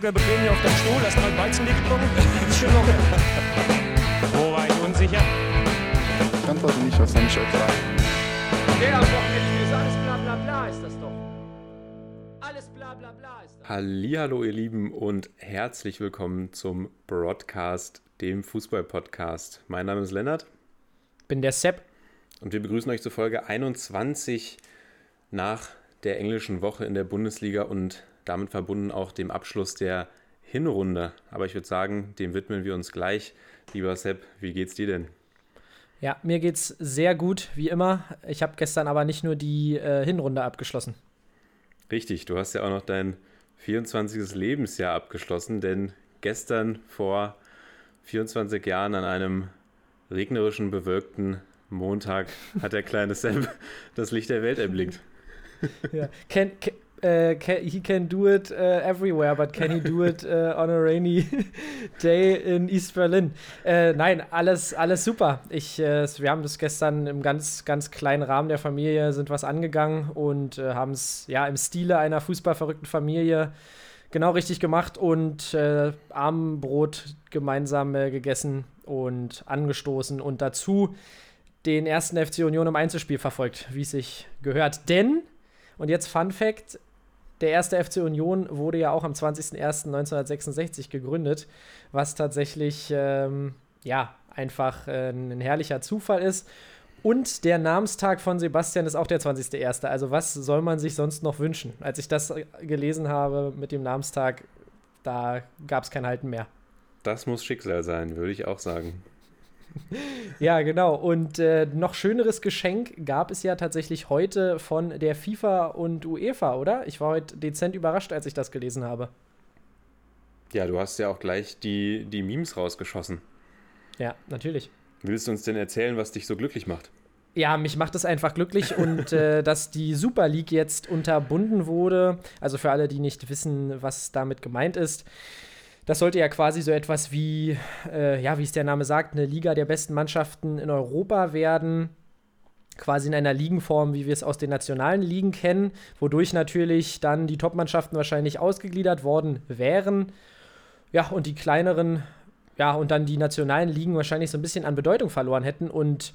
locker bequem hier auf deinem Stuhl, hast mal Weizenbier getrunken. Ist schön locker. Wo war ich unsicher? Ich antworte nicht, was soll ich euch sagen? Der am Wochenende ist alles bla bla bla ist das doch. Alles bla bla bla ist das. Hallihallo ihr Lieben und herzlich willkommen zum Broadcast, dem Fußball-Podcast. Mein Name ist Lennart bin der Sepp. und wir begrüßen euch zur Folge 21 nach der englischen Woche in der Bundesliga und damit verbunden auch dem Abschluss der Hinrunde. Aber ich würde sagen, dem widmen wir uns gleich. Lieber Sepp, wie geht's dir denn? Ja, mir geht's sehr gut, wie immer. Ich habe gestern aber nicht nur die äh, Hinrunde abgeschlossen. Richtig, du hast ja auch noch dein 24. Lebensjahr abgeschlossen, denn gestern vor 24 Jahren an einem regnerischen, bewölkten Montag hat der kleine Sam das Licht der Welt erblickt. Ja. Can, can, äh, can, he can do it uh, everywhere, but can he do it uh, on a rainy day in East Berlin? Äh, nein, alles, alles super. Ich, äh, wir haben das gestern im ganz, ganz kleinen Rahmen der Familie sind was angegangen und äh, haben es ja im Stile einer fußballverrückten Familie genau richtig gemacht und äh, Armbrot gemeinsam äh, gegessen und angestoßen und dazu den ersten FC Union im Einzelspiel verfolgt, wie es sich gehört. Denn, und jetzt Fun Fact, der erste FC Union wurde ja auch am 20.01.1966 gegründet, was tatsächlich, ähm, ja, einfach äh, ein herrlicher Zufall ist. Und der Namenstag von Sebastian ist auch der 20.01. Also was soll man sich sonst noch wünschen? Als ich das gelesen habe mit dem Namenstag, da gab es kein Halten mehr. Das muss Schicksal sein, würde ich auch sagen. Ja, genau. Und äh, noch schöneres Geschenk gab es ja tatsächlich heute von der FIFA und UEFA, oder? Ich war heute dezent überrascht, als ich das gelesen habe. Ja, du hast ja auch gleich die, die Memes rausgeschossen. Ja, natürlich. Willst du uns denn erzählen, was dich so glücklich macht? Ja, mich macht es einfach glücklich und äh, dass die Super League jetzt unterbunden wurde. Also für alle, die nicht wissen, was damit gemeint ist. Das sollte ja quasi so etwas wie, äh, ja, wie es der Name sagt, eine Liga der besten Mannschaften in Europa werden. Quasi in einer Ligenform, wie wir es aus den nationalen Ligen kennen, wodurch natürlich dann die Top-Mannschaften wahrscheinlich ausgegliedert worden wären. Ja, und die kleineren, ja, und dann die nationalen Ligen wahrscheinlich so ein bisschen an Bedeutung verloren hätten. Und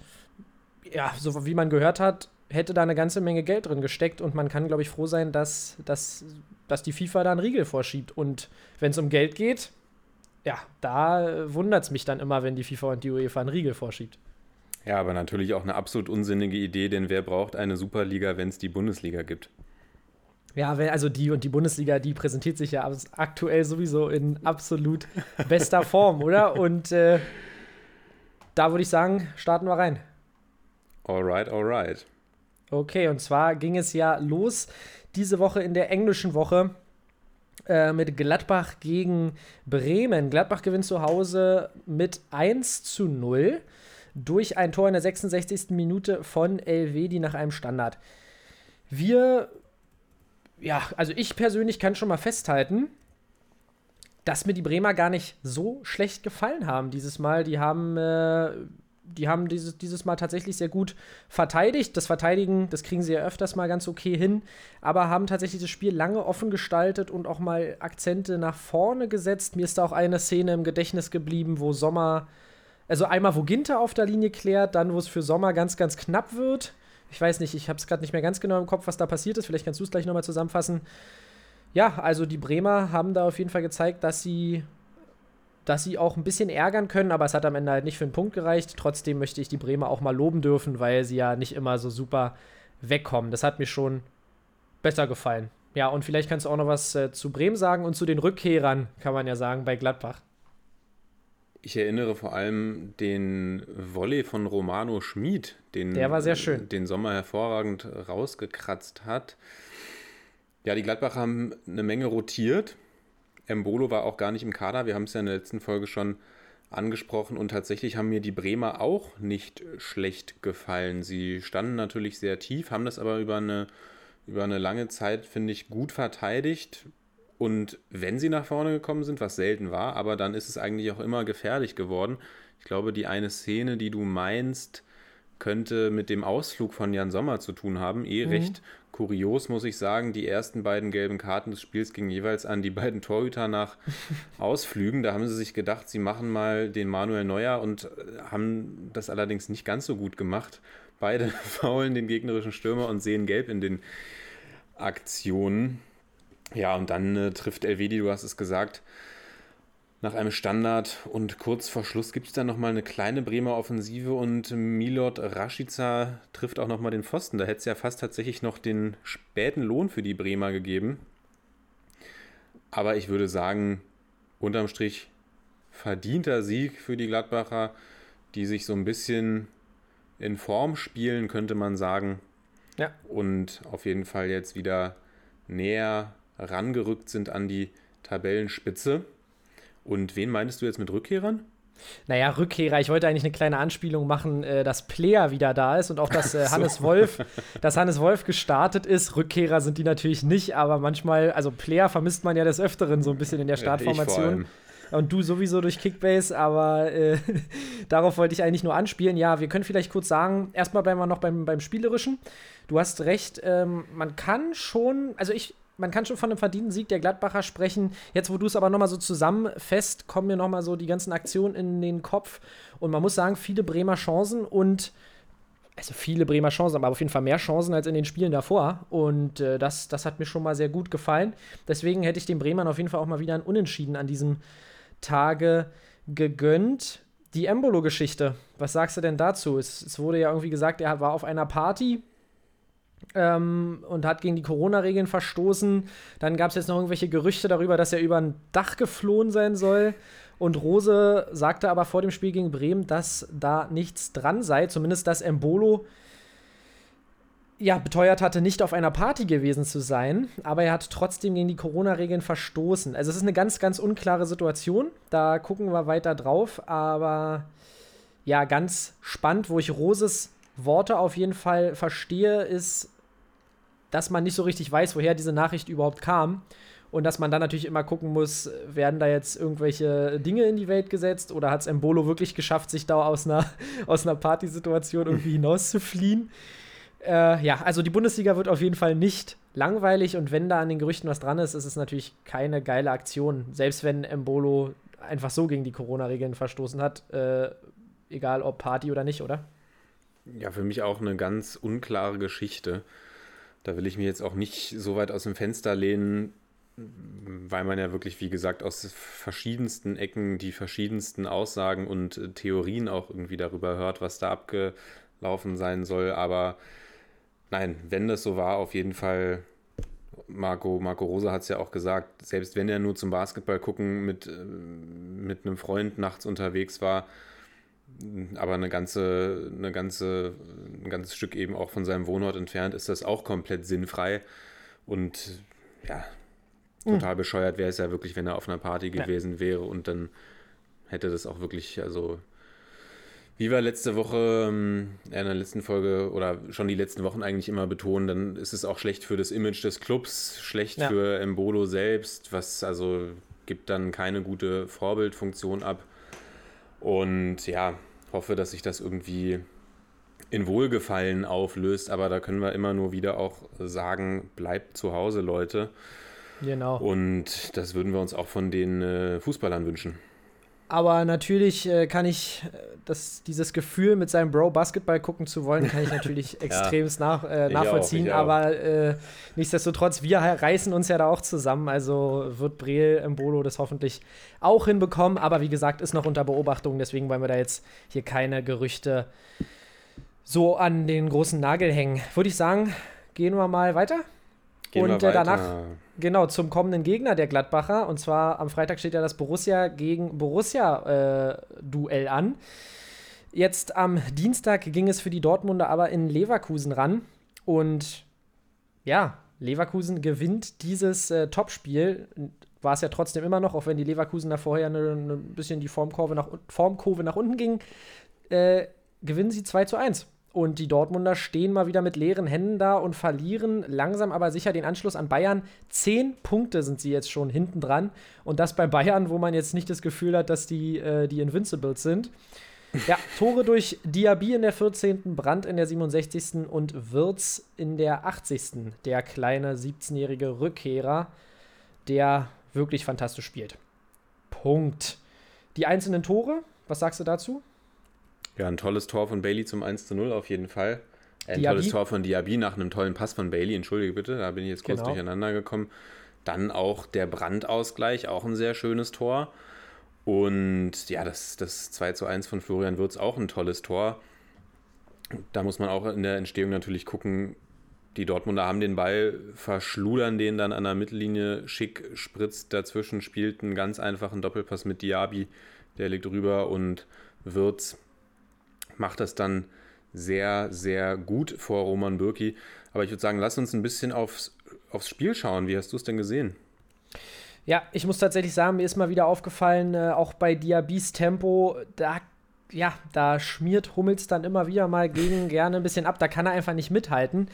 ja, so wie man gehört hat, hätte da eine ganze Menge Geld drin gesteckt und man kann, glaube ich, froh sein, dass, dass, dass die FIFA da einen Riegel vorschiebt. Und wenn es um Geld geht, ja, da wundert es mich dann immer, wenn die FIFA und die UEFA einen Riegel vorschiebt. Ja, aber natürlich auch eine absolut unsinnige Idee, denn wer braucht eine Superliga, wenn es die Bundesliga gibt? Ja, also die und die Bundesliga, die präsentiert sich ja aktuell sowieso in absolut bester Form, oder? Und äh, da würde ich sagen, starten wir rein. Alright, alright. Okay, und zwar ging es ja los diese Woche in der englischen Woche äh, mit Gladbach gegen Bremen. Gladbach gewinnt zu Hause mit 1 zu 0 durch ein Tor in der 66. Minute von Elvedi nach einem Standard. Wir, ja, also ich persönlich kann schon mal festhalten, dass mir die Bremer gar nicht so schlecht gefallen haben dieses Mal. Die haben, äh, die haben dieses, dieses Mal tatsächlich sehr gut verteidigt. Das Verteidigen, das kriegen sie ja öfters mal ganz okay hin, aber haben tatsächlich das Spiel lange offen gestaltet und auch mal Akzente nach vorne gesetzt. Mir ist da auch eine Szene im Gedächtnis geblieben, wo Sommer, also einmal wo Ginter auf der Linie klärt, dann wo es für Sommer ganz, ganz knapp wird. Ich weiß nicht, ich habe es gerade nicht mehr ganz genau im Kopf, was da passiert ist. Vielleicht kannst du es gleich nochmal zusammenfassen. Ja, also die Bremer haben da auf jeden Fall gezeigt, dass sie, dass sie auch ein bisschen ärgern können, aber es hat am Ende halt nicht für einen Punkt gereicht. Trotzdem möchte ich die Bremer auch mal loben dürfen, weil sie ja nicht immer so super wegkommen. Das hat mir schon besser gefallen. Ja, und vielleicht kannst du auch noch was äh, zu Bremen sagen und zu den Rückkehrern, kann man ja sagen, bei Gladbach. Ich erinnere vor allem den Volley von Romano Schmid, den, Der war sehr schön. den Sommer hervorragend rausgekratzt hat. Ja, die Gladbacher haben eine Menge rotiert. Embolo war auch gar nicht im Kader. Wir haben es ja in der letzten Folge schon angesprochen und tatsächlich haben mir die Bremer auch nicht schlecht gefallen. Sie standen natürlich sehr tief, haben das aber über eine, über eine lange Zeit, finde ich, gut verteidigt. Und wenn sie nach vorne gekommen sind, was selten war, aber dann ist es eigentlich auch immer gefährlich geworden. Ich glaube, die eine Szene, die du meinst, könnte mit dem Ausflug von Jan Sommer zu tun haben. Eh recht kurios, muss ich sagen. Die ersten beiden gelben Karten des Spiels gingen jeweils an die beiden Torhüter nach Ausflügen. Da haben sie sich gedacht, sie machen mal den Manuel Neuer und äh, haben das allerdings nicht ganz so gut gemacht. Beide faulen den gegnerischen Stürmer und sehen gelb in den Aktionen. Ja, und dann äh, trifft Elvedi, du hast es gesagt, nach einem Standard und kurz vor Schluss gibt es dann nochmal eine kleine Bremer Offensive und Milot Rashica trifft auch nochmal den Pfosten. Da hätte es ja fast tatsächlich noch den späten Lohn für die Bremer gegeben. Aber ich würde sagen, unterm Strich verdienter Sieg für die Gladbacher, die sich so ein bisschen in Form spielen, könnte man sagen. Ja. Und auf jeden Fall jetzt wieder näher rangerückt sind an die Tabellenspitze. Und wen meinst du jetzt mit Rückkehrern? Naja, Rückkehrer, ich wollte eigentlich eine kleine Anspielung machen, äh, dass Player wieder da ist und auch, dass äh, Hannes Wolf, dass Hannes Wolf gestartet ist. Rückkehrer sind die natürlich nicht, aber manchmal, also Player vermisst man ja des Öfteren so ein bisschen in der Startformation. Und du sowieso durch Kickbase, aber äh, darauf wollte ich eigentlich nur anspielen. Ja, wir können vielleicht kurz sagen, erstmal bleiben wir noch beim, beim Spielerischen. Du hast recht, ähm, man kann schon, also ich, man kann schon von einem verdienten Sieg der Gladbacher sprechen. Jetzt, wo du es aber nochmal so zusammenfasst, kommen mir nochmal so die ganzen Aktionen in den Kopf. Und man muss sagen, viele Bremer Chancen und also viele Bremer Chancen, aber auf jeden Fall mehr Chancen als in den Spielen davor. Und äh, das, das hat mir schon mal sehr gut gefallen. Deswegen hätte ich den Bremern auf jeden Fall auch mal wieder ein Unentschieden an diesem Tage gegönnt. Die Embolo-Geschichte, was sagst du denn dazu? Es, es, wurde ja irgendwie gesagt, er war auf einer Party ähm, und hat gegen die Corona-Regeln verstoßen. Dann gab es jetzt noch irgendwelche Gerüchte darüber, dass er über ein Dach geflohen sein soll. Und Rose sagte aber vor dem Spiel gegen Bremen, dass da nichts dran sei. Zumindest, dass Embolo ja, beteuert hatte, nicht auf einer Party gewesen zu sein, aber er hat trotzdem gegen die Corona-Regeln verstoßen. Also es ist eine ganz, ganz unklare Situation. Da gucken wir weiter drauf, aber ja, ganz spannend, wo ich Roses Worte auf jeden Fall verstehe, ist, dass man nicht so richtig weiß, woher diese Nachricht überhaupt kam. Und dass man dann natürlich immer gucken muss, werden da jetzt irgendwelche Dinge in die Welt gesetzt oder hat es Embolo wirklich geschafft, sich da aus einer, aus einer Partysituation irgendwie hinauszufliehen? Äh, ja, also die Bundesliga wird auf jeden Fall nicht langweilig und wenn da an den Gerüchten was dran ist, ist es natürlich keine geile Aktion. Selbst wenn Embolo einfach so gegen die Corona-Regeln verstoßen hat, äh, egal ob Party oder nicht, oder? Ja, für mich auch eine ganz unklare Geschichte. Da will ich mir jetzt auch nicht so weit aus dem Fenster lehnen, weil man ja wirklich, wie gesagt, aus verschiedensten Ecken die verschiedensten Aussagen und äh, Theorien auch irgendwie darüber hört, was da abgelaufen sein soll. Aber nein, wenn das so war, auf jeden Fall, Marco, Marco Rosa hat es ja auch gesagt, selbst wenn er nur zum Basketball gucken mit, äh, mit einem Freund nachts unterwegs war, aber eine ganze, eine ganze, ein ganzes Stück eben auch von seinem Wohnort entfernt ist das auch komplett sinnfrei. Und ja, total mhm. bescheuert wäre es ja wirklich, wenn er auf einer Party gewesen ja. wäre und dann hätte das auch wirklich, also wie wir letzte Woche ähm, in der letzten Folge oder schon die letzten Wochen eigentlich immer betonen, dann ist es auch schlecht für das Image des Clubs, schlecht ja. für Embolo selbst, was also gibt dann keine gute Vorbildfunktion ab. Und ja, hoffe, dass sich das irgendwie in Wohlgefallen auflöst, aber da können wir immer nur wieder auch sagen, bleibt zu Hause, Leute. Genau. Und das würden wir uns auch von den äh, Fußballern wünschen. Aber natürlich äh, kann ich äh, das, dieses Gefühl, mit seinem Bro Basketball gucken zu wollen, kann ich natürlich extremst nach, äh, nachvollziehen. Auch, aber äh, nichtsdestotrotz, wir reißen uns ja da auch zusammen. Also wird Breel im Bolo das hoffentlich auch hinbekommen. Aber wie gesagt, ist noch unter Beobachtung. Deswegen wollen wir da jetzt hier keine Gerüchte so an den großen Nagel hängen. Würde ich sagen, gehen wir mal weiter. Gehen und äh, danach, genau, zum kommenden Gegner der Gladbacher. Und zwar am Freitag steht ja das Borussia gegen Borussia-Duell äh, an. Jetzt am Dienstag ging es für die Dortmunder aber in Leverkusen ran. Und ja, Leverkusen gewinnt dieses äh, Topspiel. War es ja trotzdem immer noch, auch wenn die Leverkusen da vorher ein ne, bisschen die Formkurve nach, Formkurve nach unten ging, äh, gewinnen sie 2 zu 1. Und die Dortmunder stehen mal wieder mit leeren Händen da und verlieren langsam aber sicher den Anschluss an Bayern. Zehn Punkte sind sie jetzt schon hinten dran. Und das bei Bayern, wo man jetzt nicht das Gefühl hat, dass die, äh, die Invincibles sind. Ja, Tore durch Diaby in der 14., Brandt in der 67. und Wirz in der 80. Der kleine 17-jährige Rückkehrer, der wirklich fantastisch spielt. Punkt. Die einzelnen Tore, was sagst du dazu? Ja, ein tolles Tor von Bailey zum 1 zu 0 auf jeden Fall. Ein Diaby? tolles Tor von Diaby nach einem tollen Pass von Bailey. Entschuldige bitte, da bin ich jetzt kurz Genau. durcheinander gekommen. Dann auch der Brandausgleich, auch ein sehr schönes Tor. Und ja, das, das 2 zu 1 von Florian Wirtz auch ein tolles Tor. Da muss man auch in der Entstehung natürlich gucken, die Dortmunder haben den Ball, verschludern den dann an der Mittellinie, schick spritzt dazwischen, spielt einen ganz einfachen Doppelpass mit Diaby, der liegt rüber und Wirtz macht das dann sehr, sehr gut vor Roman Bürki. Aber ich würde sagen, lass uns ein bisschen aufs, aufs Spiel schauen. Wie hast du es denn gesehen? Ja, ich muss tatsächlich sagen, mir ist mal wieder aufgefallen, äh, auch bei Diabys Tempo, da, ja, da schmiert Hummels dann immer wieder mal gegen gerne ein bisschen ab. Da kann er einfach nicht mithalten.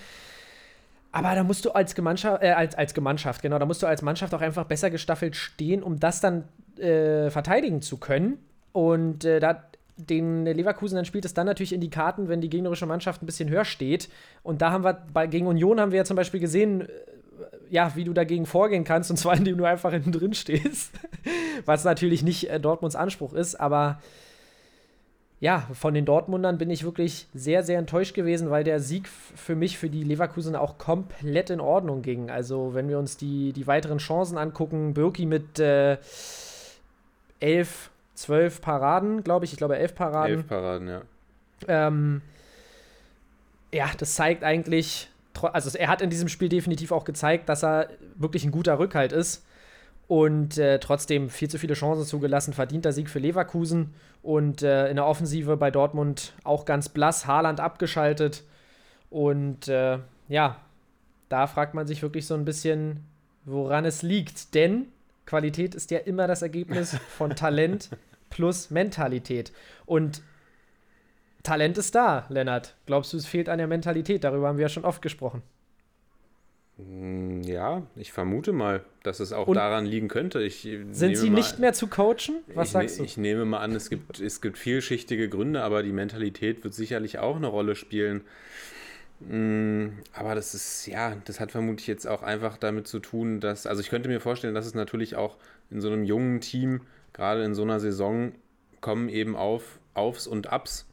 Aber da musst du als Gemeinschaft, äh, als, als Gemeinschaft, genau, da musst du als Mannschaft auch einfach besser gestaffelt stehen, um das dann äh, verteidigen zu können. Und äh, da den Leverkusen dann spielt es dann natürlich in die Karten, wenn die gegnerische Mannschaft ein bisschen höher steht. Und da haben wir bei, gegen Union haben wir ja zum Beispiel gesehen, äh, ja, wie du dagegen vorgehen kannst, und zwar indem du einfach hinten drin stehst. Was natürlich nicht äh, Dortmunds Anspruch ist, aber ja, von den Dortmundern bin ich wirklich sehr, sehr enttäuscht gewesen, weil der Sieg für mich, für die Leverkusen auch komplett in Ordnung ging. Also, wenn wir uns die, die weiteren Chancen angucken, Birki mit äh, elf, zwölf Paraden, glaube ich, ich glaube elf Paraden. Elf Paraden, ja. Ähm, ja, das zeigt eigentlich, also er hat in diesem Spiel definitiv auch gezeigt, dass er wirklich ein guter Rückhalt ist. Und äh, trotzdem viel zu viele Chancen zugelassen, verdienter Sieg für Leverkusen. Und äh, in der Offensive bei Dortmund auch ganz blass, Haaland abgeschaltet. Und äh, ja, da fragt man sich wirklich so ein bisschen, woran es liegt, denn Qualität ist ja immer das Ergebnis von Talent plus Mentalität und Talent ist da, Lennart. Glaubst du, es fehlt an der Mentalität? Darüber haben wir ja schon oft gesprochen. Hm, Ja, ich vermute mal, dass es auch Und daran liegen könnte. Ich Sind sie nicht mehr zu coachen? Was ich, sagst ne- du? Ich nehme mal an, es gibt, es gibt vielschichtige Gründe, aber die Mentalität wird sicherlich auch eine Rolle spielen. Mm, Aber das ist, ja, das hat vermutlich jetzt auch einfach damit zu tun, dass, also ich könnte mir vorstellen, dass es natürlich auch in so einem jungen Team, gerade in so einer Saison, kommen eben auf Aufs und Abs.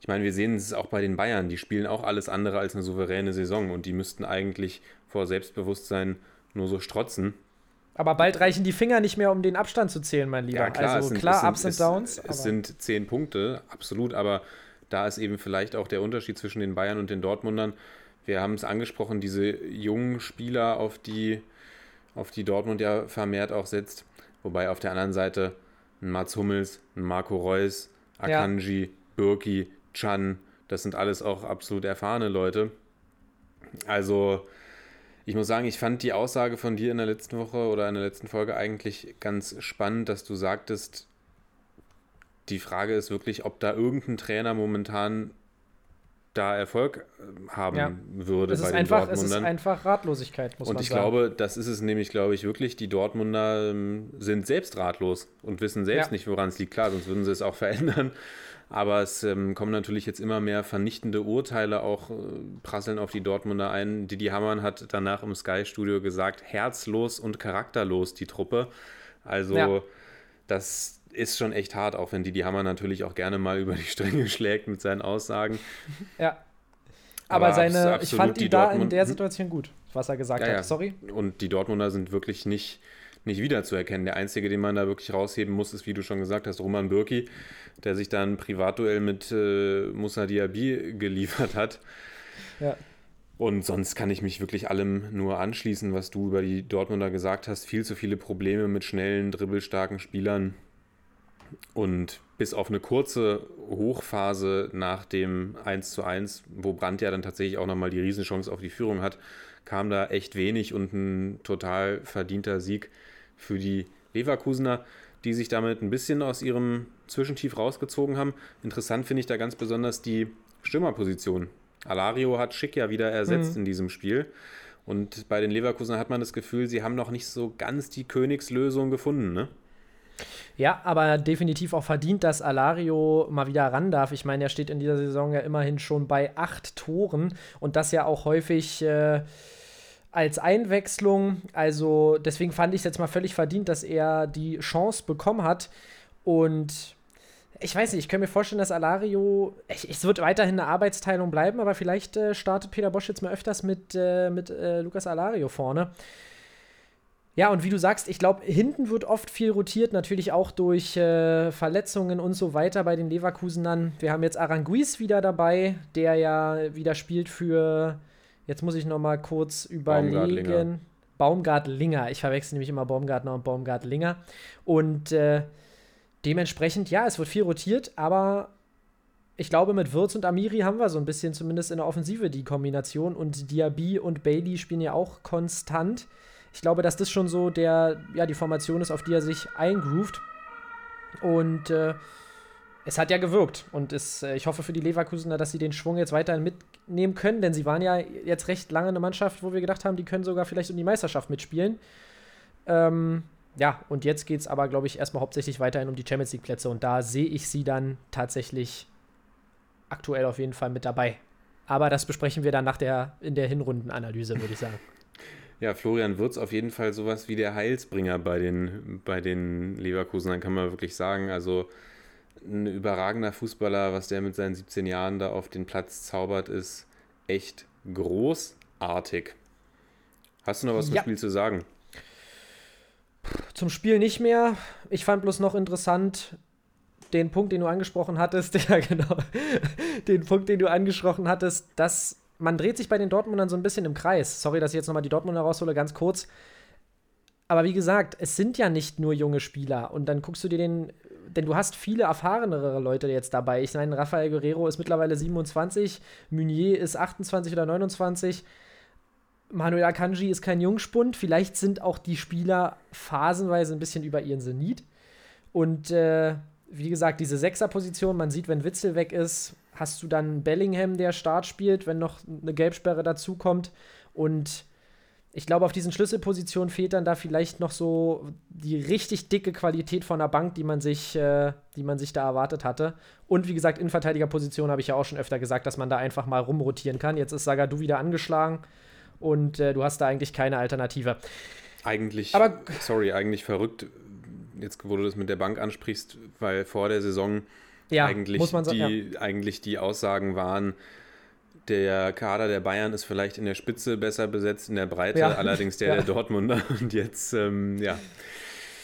Ich meine, wir sehen es auch bei den Bayern, die spielen auch alles andere als eine souveräne Saison und die müssten eigentlich vor Selbstbewusstsein nur so strotzen. Aber bald reichen die Finger nicht mehr, um den Abstand zu zählen, mein Lieber. Ja, klar, also es sind, klar, es sind, Ups und es, Downs. Es aber- sind zehn Punkte, absolut, aber da ist eben vielleicht auch der Unterschied zwischen den Bayern und den Dortmundern. Wir haben es angesprochen, diese jungen Spieler, auf die, auf die Dortmund ja vermehrt auch setzt. Wobei auf der anderen Seite ein Mats Hummels, ein Marco Reus, Akanji, Birki, Chan, das sind alles auch absolut erfahrene Leute. Also, ich muss sagen, ich fand die Aussage von dir in der letzten Woche oder in der letzten Folge eigentlich ganz spannend, dass du sagtest, die Frage ist wirklich, ob da irgendein Trainer momentan da Erfolg äh, haben Ja. würde es bei ist, den einfach, es ist Dortmundern. einfach Ratlosigkeit, muss Und man ich sagen. glaube, das ist es nämlich, glaube ich, wirklich. Die Dortmunder ähm, sind selbst ratlos und wissen selbst Ja. nicht, woran es liegt. Klar, sonst würden sie es auch verändern. Aber es ähm, kommen natürlich jetzt immer mehr vernichtende Urteile auch äh, prasseln auf die Dortmunder ein. Didi Hamann hat danach im Sky-Studio gesagt, herzlos und charakterlos die Truppe. Also Ja. das ist schon echt hart, auch wenn Didi Hamann natürlich auch gerne mal über die Stränge schlägt mit seinen Aussagen. Ja. Aber, Aber seine, ich fand die ihn da in Dortmund- der Hm? Situation gut, was er gesagt Ja, hat. ja. Sorry. Und die Dortmunder sind wirklich nicht, nicht wiederzuerkennen. Der einzige, den man da wirklich rausheben muss, ist, wie du schon gesagt hast, Roman Bürki, der sich da ein Privatduell mit äh, Moussa Diaby geliefert hat. Ja. Und sonst kann ich mich wirklich allem nur anschließen, was du über die Dortmunder gesagt hast. Viel zu viele Probleme mit schnellen, dribbelstarken Spielern. Und bis auf eine kurze Hochphase nach dem 1 zu 1, wo Brandt ja dann tatsächlich auch nochmal die Riesenchance auf die Führung hat, kam da echt wenig und ein total verdienter Sieg für die Leverkusener, die sich damit ein bisschen aus ihrem Zwischentief rausgezogen haben. Interessant finde ich da ganz besonders die Stürmerposition. Alario hat Schick ja wieder ersetzt in diesem Spiel. Und bei den Leverkusenern hat man das Gefühl, sie haben noch nicht so ganz die Königslösung gefunden, ne? Ja, aber definitiv auch verdient, dass Alario mal wieder ran darf. Ich meine, er steht in dieser Saison ja immerhin schon bei acht Toren und das ja auch häufig äh, als Einwechslung. Also deswegen fand ich es jetzt mal völlig verdient, dass er die Chance bekommen hat. Und ich weiß nicht, ich kann mir vorstellen, dass Alario, es wird weiterhin eine Arbeitsteilung bleiben, aber vielleicht äh, startet Peter Bosch jetzt mal öfters mit, äh, mit äh, Lukas Alario vorne. Ja, und wie du sagst, ich glaube, hinten wird oft viel rotiert, natürlich auch durch äh, Verletzungen und so weiter bei den Leverkusenern. Wir haben jetzt Aranguiz wieder dabei, der ja wieder spielt für, jetzt muss ich noch mal kurz überlegen. Baumgartlinger. Ich verwechsel nämlich immer Baumgartner und Baumgartlinger. Und äh, dementsprechend, ja, es wird viel rotiert, aber ich glaube, mit Würz und Amiri haben wir so ein bisschen zumindest in der Offensive die Kombination. Und Diaby und Bailey spielen ja auch konstant ich glaube, dass das schon so der, ja, die Formation ist, auf die er sich eingroovt. Und äh, es hat ja gewirkt. Und es, äh, ich hoffe für die Leverkusener, dass sie den Schwung jetzt weiterhin mitnehmen können, denn sie waren ja jetzt recht lange eine Mannschaft, wo wir gedacht haben, die können sogar vielleicht um die Meisterschaft mitspielen. Ähm, ja, und jetzt geht es aber, glaube ich, erstmal hauptsächlich weiterhin um die Champions League-Plätze. Und da sehe ich sie dann tatsächlich aktuell auf jeden Fall mit dabei. Aber das besprechen wir dann nach der, in der Hinrundenanalyse, würde ich sagen. Ja, Florian Wirtz auf jeden Fall sowas wie der Heilsbringer bei den, bei den Leverkusen, kann man wirklich sagen. Also ein überragender Fußballer, was der mit seinen 17 Jahren da auf den Platz zaubert, ist echt großartig. Hast du noch was zum ja. Spiel zu sagen? Zum Spiel nicht mehr. Ich fand bloß noch interessant den Punkt, den du angesprochen hattest, ja genau, den Punkt, den du angesprochen hattest, dass man dreht sich bei den Dortmundern so ein bisschen im Kreis. Sorry, dass ich jetzt nochmal die Dortmunder raushole, ganz kurz. Aber wie gesagt, es sind ja nicht nur junge Spieler. Und dann guckst du dir den, denn du hast viele erfahrenere Leute jetzt dabei. Ich meine, Rafael Guerrero ist mittlerweile 27, Meunier ist 28 oder 29. Manuel Akanji ist kein Jungspund. Vielleicht sind auch die Spieler phasenweise ein bisschen über ihren Zenit. Und äh, wie gesagt, diese Sechserposition, man sieht, wenn Witzel weg ist, hast du dann Bellingham, der Start spielt, wenn noch eine Gelbsperre dazukommt. Und ich glaube, auf diesen Schlüsselpositionen fehlt dann da vielleicht noch so die richtig dicke Qualität von der Bank, die man sich, äh, die man sich da erwartet hatte. Und wie gesagt, in Verteidigerposition habe ich ja auch schon öfter gesagt, dass man da einfach mal rumrotieren kann. Jetzt ist Sagadou wieder angeschlagen und äh, du hast da eigentlich keine Alternative. Eigentlich, Aber, sorry, eigentlich verrückt, jetzt wo du das mit der Bank ansprichst, weil vor der Saison ja, eigentlich, muss man sagen, die, ja. eigentlich die Aussagen waren, der Kader der Bayern ist vielleicht in der Spitze besser besetzt, in der Breite, ja. allerdings der der Dortmunder. Und jetzt, ähm, ja.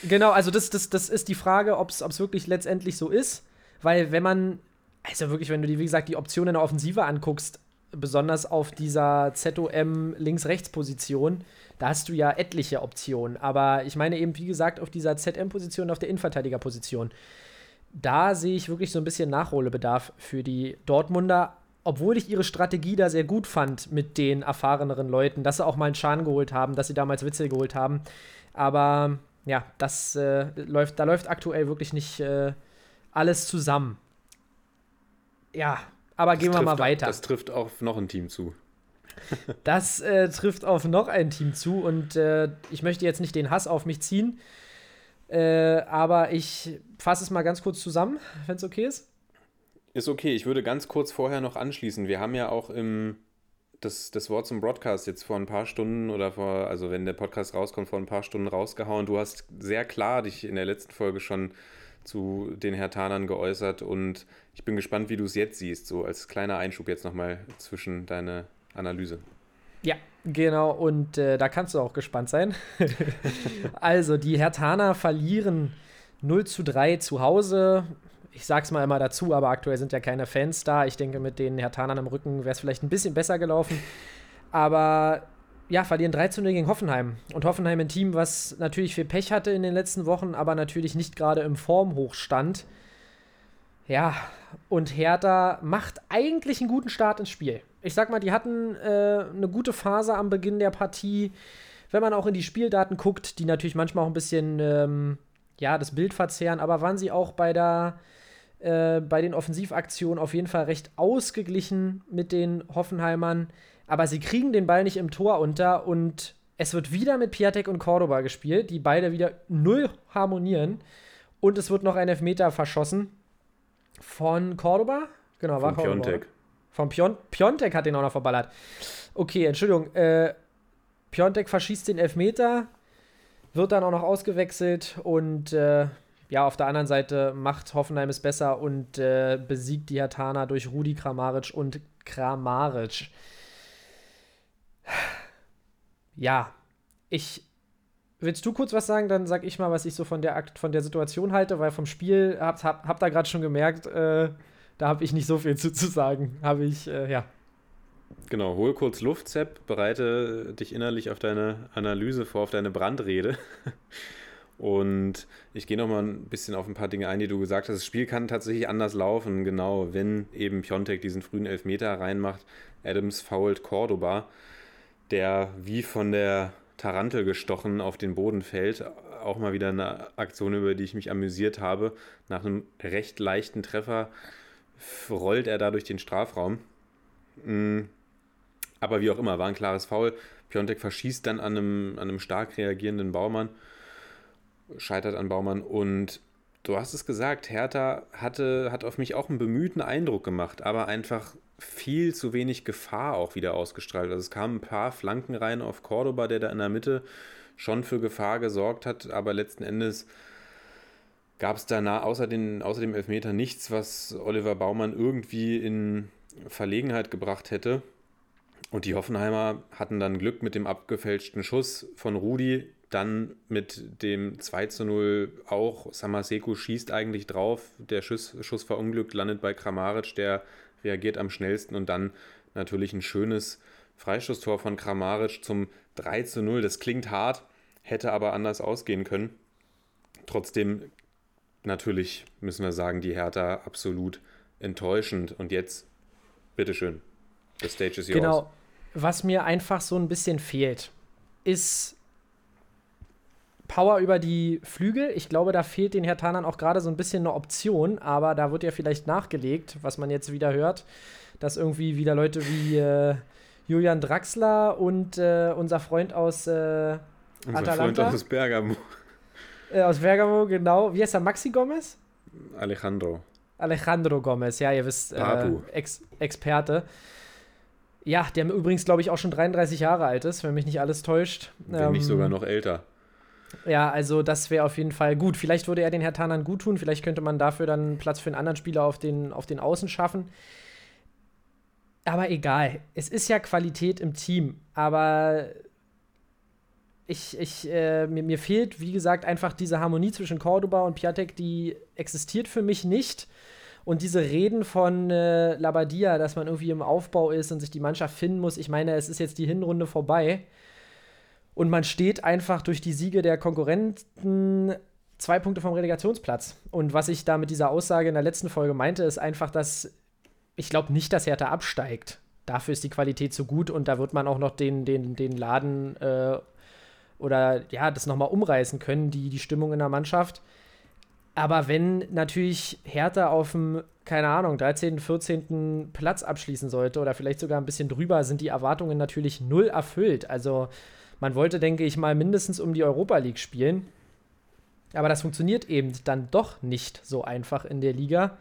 Genau, also das, das, das ist die Frage, ob es wirklich letztendlich so ist. Weil wenn man, also wirklich, wenn du dir, wie gesagt, die Optionen in der Offensive anguckst, besonders auf dieser ZOM Links-Rechts-Position, da hast du ja etliche Optionen. Aber ich meine eben, wie gesagt, auf dieser ZM-Position, auf der Innenverteidiger-Position da sehe ich wirklich so ein bisschen Nachholbedarf für die Dortmunder, obwohl ich ihre Strategie da sehr gut fand mit den erfahreneren Leuten, dass sie auch mal einen Schaden geholt haben, dass sie damals Witzel geholt haben. Aber ja, das äh, läuft, da läuft aktuell wirklich nicht äh, alles zusammen. Ja, aber das gehen wir mal weiter. Das trifft auf noch ein Team zu. das äh, trifft auf noch ein Team zu und äh, ich möchte jetzt nicht den Hass auf mich ziehen. Äh, aber ich fasse es mal ganz kurz zusammen, wenn es okay ist. Ist okay. Ich würde ganz kurz vorher noch anschließen. Wir haben ja auch im, das, das Wort zum Broadcast jetzt vor ein paar Stunden oder vor, also wenn der Podcast rauskommt, vor ein paar Stunden rausgehauen. Du hast sehr klar dich in der letzten Folge schon zu den Hertanern geäußert und ich bin gespannt, wie du es jetzt siehst, so als kleiner Einschub jetzt nochmal zwischen deine Analyse. Ja, Genau, und äh, da kannst du auch gespannt sein. also, die Hertaner verlieren 0 zu 3 zu Hause. Ich sag's mal immer dazu, aber aktuell sind ja keine Fans da. Ich denke, mit den Hertanern am Rücken wäre es vielleicht ein bisschen besser gelaufen. Aber ja, verlieren 3 zu 0 gegen Hoffenheim. Und Hoffenheim ein Team, was natürlich viel Pech hatte in den letzten Wochen, aber natürlich nicht gerade im Formhochstand. Ja, und Hertha macht eigentlich einen guten Start ins Spiel ich sag mal, die hatten äh, eine gute Phase am Beginn der Partie. Wenn man auch in die Spieldaten guckt, die natürlich manchmal auch ein bisschen ähm, ja, das Bild verzehren, aber waren sie auch bei der äh, bei den Offensivaktionen auf jeden Fall recht ausgeglichen mit den Hoffenheimern. Aber sie kriegen den Ball nicht im Tor unter und es wird wieder mit Piatek und Cordoba gespielt, die beide wieder null harmonieren. Und es wird noch ein Elfmeter verschossen von Cordoba. Genau, war Von Cordoba. Piontek. Von Pion Piontek hat den auch noch verballert. Okay, Entschuldigung. Äh, Piontek verschießt den Elfmeter, wird dann auch noch ausgewechselt und äh, ja, auf der anderen Seite macht Hoffenheim es besser und äh, besiegt die Hertana durch Rudi Kramaric und Kramaric. Ja, ich. Willst du kurz was sagen? Dann sag ich mal, was ich so von der, Akt, von der Situation halte, weil vom Spiel hab, hab, hab da gerade schon gemerkt, äh, da habe ich nicht so viel zu, zu sagen. Habe ich, äh, ja. Genau, hol kurz Luft, Sepp, bereite dich innerlich auf deine Analyse vor, auf deine Brandrede. Und ich gehe nochmal ein bisschen auf ein paar Dinge ein, die du gesagt hast. Das Spiel kann tatsächlich anders laufen, genau, wenn eben Piontek diesen frühen Elfmeter reinmacht. Adams fault Cordoba, der wie von der Tarantel gestochen auf den Boden fällt. Auch mal wieder eine Aktion, über die ich mich amüsiert habe. Nach einem recht leichten Treffer rollt er da durch den Strafraum. Mm, Aber wie auch immer, war ein klares Foul. Piontek verschießt dann an einem, an einem stark reagierenden Baumann, scheitert an Baumann und du hast es gesagt, Hertha hatte, hat auf mich auch einen bemühten Eindruck gemacht, aber einfach viel zu wenig Gefahr auch wieder ausgestrahlt. Also es kamen ein paar Flanken rein auf Cordoba, der da in der Mitte schon für Gefahr gesorgt hat, aber letzten Endes gab es danach außer, den, außer dem Elfmeter nichts, was Oliver Baumann irgendwie in Verlegenheit gebracht hätte. Und die Hoffenheimer hatten dann Glück mit dem abgefälschten Schuss von Rudi, dann mit dem 2 zu 0 auch. Samaseko schießt eigentlich drauf, der Schuss, Schuss verunglückt, landet bei Kramaric, der reagiert am schnellsten und dann natürlich ein schönes Freistoßtor von Kramaric zum 3 zu 0. Das klingt hart, hätte aber anders ausgehen können. Trotzdem natürlich müssen wir sagen, die Hertha absolut enttäuschend. Und jetzt, bitteschön, the stage is yours. Genau. Was mir einfach so ein bisschen fehlt, ist Power über die Flügel. Ich glaube, da fehlt den Hertanern auch gerade so ein bisschen eine Option, aber da wird ja vielleicht nachgelegt, was man jetzt wieder hört, dass irgendwie wieder Leute wie äh, Julian Draxler und äh, unser Freund aus äh, Unser Atalanta? Freund aus Bergamo, äh, aus Bergamo, genau. Wie heißt er? Maxi Gomez? Alejandro. Alejandro Gomez, ja, ihr wisst, äh. Ex Experte. Ja, der übrigens, glaube ich, auch schon 33 Jahre alt ist, wenn mich nicht alles täuscht. Wenn nicht Ähm, sogar noch älter. Ja, also das wäre auf jeden Fall gut. Vielleicht würde er den Hertanern gut tun, vielleicht könnte man dafür dann Platz für einen anderen Spieler auf den, auf den Außen schaffen. Aber egal, es ist ja Qualität im Team, aber ich, ich, äh, mir, mir fehlt, wie gesagt, einfach diese Harmonie zwischen Cordoba und Piatek, die existiert für mich nicht. Und diese Reden von äh, Labadia, dass man irgendwie im Aufbau ist und sich die Mannschaft finden muss, ich meine, es ist jetzt die Hinrunde vorbei. Und man steht einfach durch die Siege der Konkurrenten zwei Punkte vom Relegationsplatz. Und was ich da mit dieser Aussage in der letzten Folge meinte, ist einfach, dass ich glaube nicht, dass Hertha absteigt. Dafür ist die Qualität zu gut und da wird man auch noch den, den, den Laden äh, oder ja, das nochmal umreißen können, die, die Stimmung in der Mannschaft. Aber wenn natürlich Hertha auf dem, keine Ahnung, 13., 14. Platz abschließen sollte oder vielleicht sogar ein bisschen drüber, sind die Erwartungen natürlich null erfüllt. Also man wollte, denke ich mal, mindestens um die Europa League spielen. Aber das funktioniert eben dann doch nicht so einfach in der Liga.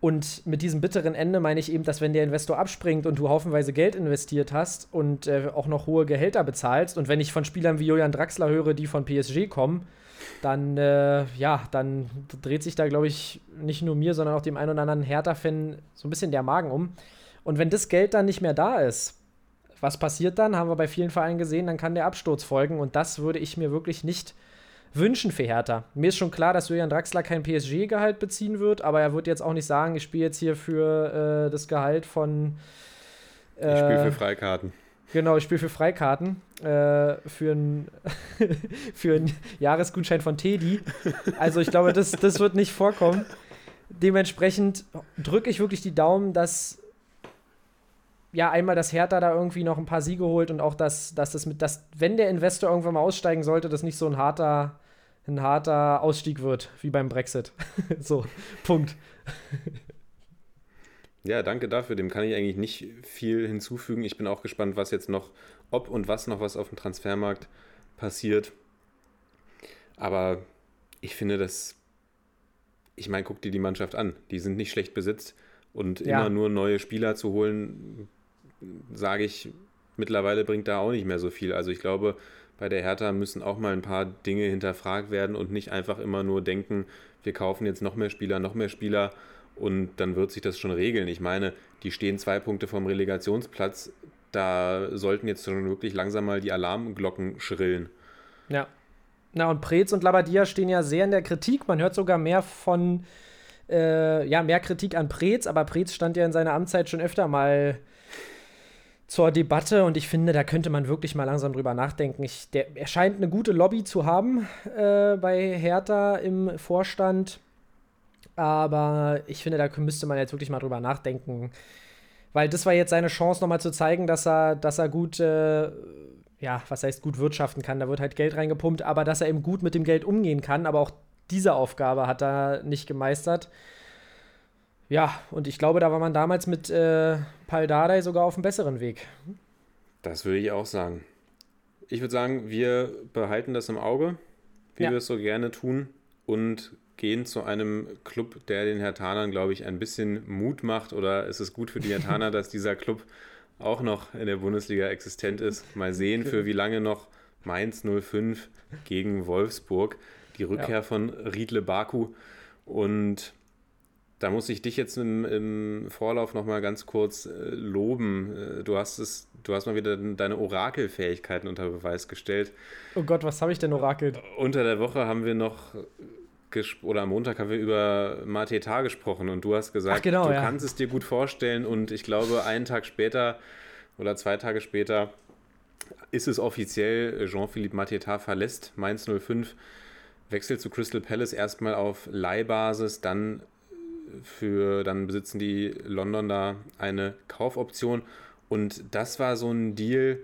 Und mit diesem bitteren Ende meine ich eben, dass wenn der Investor abspringt und du haufenweise Geld investiert hast und äh, auch noch hohe Gehälter bezahlst und wenn ich von Spielern wie Julian Draxler höre, die von PSG kommen, dann äh, ja, dann dreht sich da glaube ich nicht nur mir, sondern auch dem einen oder anderen Hertha-Fan so ein bisschen der Magen um. Und wenn das Geld dann nicht mehr da ist, was passiert dann? Haben wir bei vielen Vereinen gesehen, dann kann der Absturz folgen und das würde ich mir wirklich nicht wünschen für Hertha. Mir ist schon klar, dass Julian Draxler kein PSG-Gehalt beziehen wird, aber er wird jetzt auch nicht sagen, ich spiele jetzt hier für äh, das Gehalt von. Äh, Ich spiele für Freikarten. Genau, ich spiele für Freikarten. Äh, für einen für einen Jahresgutschein von Teddy. Also ich glaube, das, das wird nicht vorkommen. Dementsprechend drücke ich wirklich die Daumen, dass ja einmal das Hertha da irgendwie noch ein paar Siege holt und auch, dass, dass das mit, dass, wenn der Investor irgendwann mal aussteigen sollte, das nicht so ein harter, ein harter Ausstieg wird, wie beim Brexit. so, Punkt. Ja, danke dafür. Dem kann ich eigentlich nicht viel hinzufügen. Ich bin auch gespannt, was jetzt noch, ob und was noch was auf dem Transfermarkt passiert. Aber ich finde das, ich meine, guck dir die Mannschaft an. Die sind nicht schlecht besetzt und Ja. immer nur neue Spieler zu holen, sage ich, mittlerweile bringt da auch nicht mehr so viel. Also ich glaube, bei der Hertha müssen auch mal ein paar Dinge hinterfragt werden und nicht einfach immer nur denken, wir kaufen jetzt noch mehr Spieler, noch mehr Spieler und dann wird sich das schon regeln. Ich meine, die stehen zwei Punkte vom Relegationsplatz. Da sollten jetzt schon wirklich langsam mal die Alarmglocken schrillen. Ja. Na, und Preetz und Labadia stehen ja sehr in der Kritik. Man hört sogar mehr von, äh, ja, mehr Kritik an Preetz, aber Preetz stand ja in seiner Amtszeit schon öfter mal zur Debatte und ich finde, da könnte man wirklich mal langsam drüber nachdenken. Ich, der, er scheint eine gute Lobby zu haben äh, bei Hertha im Vorstand, aber ich finde, da müsste man jetzt wirklich mal drüber nachdenken, weil das war jetzt seine Chance, nochmal zu zeigen, dass er, dass er gut, äh, ja, was heißt gut wirtschaften kann. Da wird halt Geld reingepumpt, aber dass er eben gut mit dem Geld umgehen kann. Aber auch diese Aufgabe hat er nicht gemeistert. Ja, und ich glaube, da war man damals mit äh, Pal Dardai sogar auf einem besseren Weg. Das würde ich auch sagen. Ich würde sagen, wir behalten das im Auge, wie Ja. wir es so gerne tun, und gehen zu einem Club, der den Hertanern, glaube ich, ein bisschen Mut macht. Oder ist es gut für die Hertaner, dass dieser Club auch noch in der Bundesliga existent ist? Mal sehen, für wie lange noch Mainz 05 gegen Wolfsburg. Die Rückkehr von Riedle Baku. Und da muss ich dich jetzt im, im Vorlauf nochmal ganz kurz äh, loben. Äh, du hast es, du hast mal wieder deine Orakelfähigkeiten unter Beweis gestellt. Oh Gott, was habe ich denn orakelt? Unter der Woche haben wir noch oder am Montag haben wir über Mateta gesprochen und du hast gesagt, genau, du ja. kannst es dir gut vorstellen und ich glaube, einen Tag später oder zwei Tage später ist es offiziell, Jean-Philippe Mateta verlässt Mainz 05, wechselt zu Crystal Palace erstmal auf Leihbasis, dann für, dann besitzen die London da eine Kaufoption und das war so ein Deal,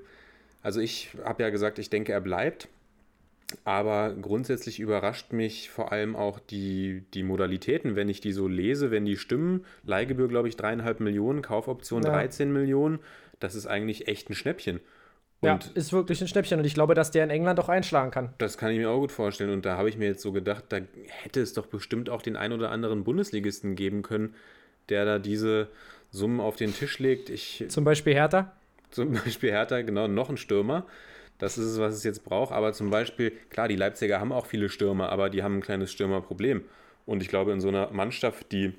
also ich habe ja gesagt, ich denke, er bleibt. Aber grundsätzlich überrascht mich vor allem auch die, die Modalitäten, wenn ich die so lese, wenn die stimmen. Leihgebühr, glaube ich, dreieinhalb Millionen, Kaufoption Ja. 13 Millionen. Das ist eigentlich echt ein Schnäppchen. Und Ja, ist wirklich ein Schnäppchen und ich glaube, dass der in England auch einschlagen kann. das kann ich mir auch gut vorstellen. Und da habe ich mir jetzt so gedacht, da hätte es doch bestimmt auch den ein oder anderen Bundesligisten geben können, der da diese Summen auf den Tisch legt. Ich, Zum Beispiel Hertha. zum Beispiel Hertha, genau, noch ein Stürmer. Das ist es, was es jetzt braucht. Aber zum Beispiel, klar, die Leipziger haben auch viele Stürmer, aber die haben ein kleines Stürmerproblem. Und ich glaube, in so einer Mannschaft, die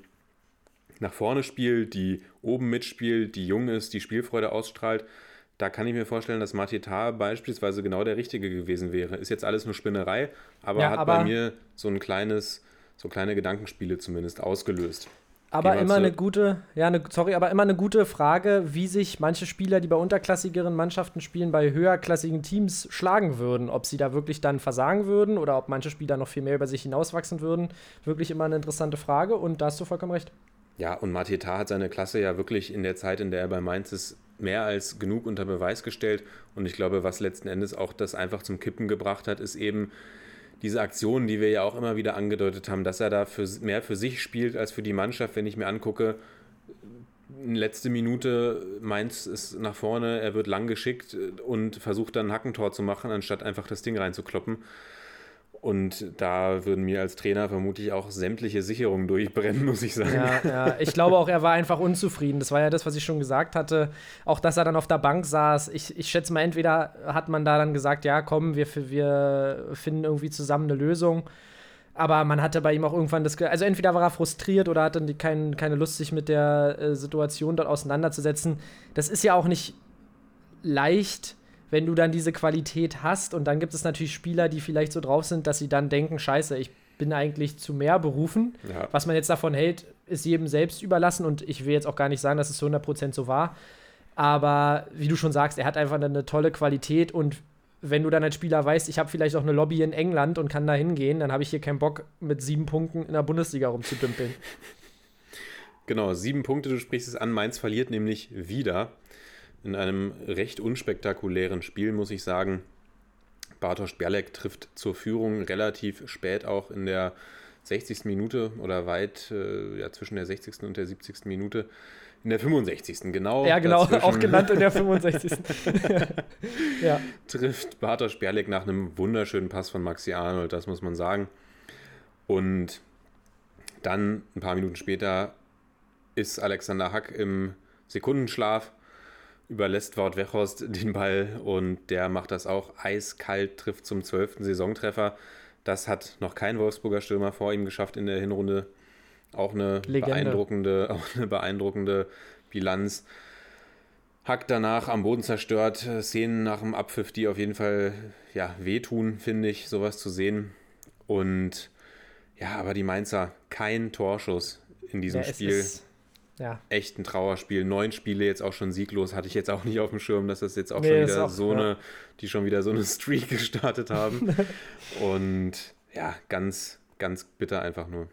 nach vorne spielt, die oben mitspielt, die jung ist, die Spielfreude ausstrahlt, da kann ich mir vorstellen, dass Mateta beispielsweise genau der Richtige gewesen wäre. Ist jetzt alles nur Spinnerei, aber Ja, hat aber- bei mir so ein kleines, so kleine Gedankenspiele zumindest ausgelöst. Aber immer eine gute, ja, eine, sorry, aber immer eine gute Frage, wie sich manche Spieler, die bei unterklassigeren Mannschaften spielen, bei höherklassigen Teams schlagen würden. Ob sie da wirklich dann versagen würden oder ob manche Spieler noch viel mehr über sich hinauswachsen würden. Wirklich immer eine interessante Frage und da hast du vollkommen recht. Ja, und Mateta hat seine Klasse ja wirklich in der Zeit, in der er bei Mainz ist, mehr als genug unter Beweis gestellt. Und ich glaube, was letzten Endes auch das einfach zum Kippen gebracht hat, ist eben diese Aktionen, die wir ja auch immer wieder angedeutet haben, dass er da für, mehr für sich spielt als für die Mannschaft. Wenn ich mir angucke, letzte Minute, Mainz ist nach vorne, er wird lang geschickt und versucht dann ein Hackentor zu machen, anstatt einfach das Ding reinzukloppen. Und da würden mir als Trainer vermutlich auch sämtliche Sicherungen durchbrennen, muss ich sagen. Ja, ja, ich glaube auch, er war einfach unzufrieden. Das war ja das, was ich schon gesagt hatte. Auch, dass er dann auf der Bank saß. Ich, ich schätze mal, entweder hat man da dann gesagt, ja, komm, wir, wir finden irgendwie zusammen eine Lösung. Aber man hatte bei ihm auch irgendwann das. Also, entweder war er frustriert oder hatte kein, keine Lust, sich mit der äh, Situation dort auseinanderzusetzen. Das ist ja auch nicht leicht, wenn du dann diese Qualität hast. Und dann gibt es natürlich Spieler, die vielleicht so drauf sind, dass sie dann denken: Scheiße, ich bin eigentlich zu mehr berufen. Ja. Was man jetzt davon hält, ist jedem selbst überlassen. Und ich will jetzt auch gar nicht sagen, dass es zu 100% so war. Aber wie du schon sagst, er hat einfach eine, tolle Qualität. Und wenn du dann als Spieler weißt, ich habe vielleicht auch eine Lobby in England und kann da hingehen, dann habe ich hier keinen Bock, mit sieben Punkten in der Bundesliga rumzudümpeln. Genau, sieben Punkte, du sprichst es an. Mainz verliert nämlich wieder in einem recht unspektakulären Spiel, muss ich sagen. Bartosz Bialek trifft zur Führung relativ spät auch in der 60. Minute oder weit äh, ja, zwischen der 60. und der 70. Minute. In der 65. genau. ja, genau, dazwischen auch genannt in der 65. ja. trifft Bartosz Bialek nach einem wunderschönen Pass von Maxi Arnold, das muss man sagen. Und dann, ein paar Minuten später, ist Alexander Hack im Sekundenschlaf, überlässt Wout Weghorst den Ball und der macht das auch eiskalt, trifft zum zwölften Saisontreffer. Das hat noch kein Wolfsburger Stürmer vor ihm geschafft in der Hinrunde. Auch eine Legende. beeindruckende, auch eine beeindruckende Bilanz. Hack danach am Boden zerstört, Szenen nach dem Abpfiff, die auf jeden Fall ja, wehtun, finde ich, sowas zu sehen. Und ja, aber die Mainzer, kein Torschuss in diesem Ja, Spiel. ist- ja, Echt ein Trauerspiel. Neun Spiele jetzt auch schon sieglos. Hatte ich jetzt auch nicht auf dem Schirm, dass das jetzt auch Nee, schon wieder auch- so ja. eine, die schon wieder so eine Streak gestartet haben. Und ja, ganz, ganz bitter einfach nur.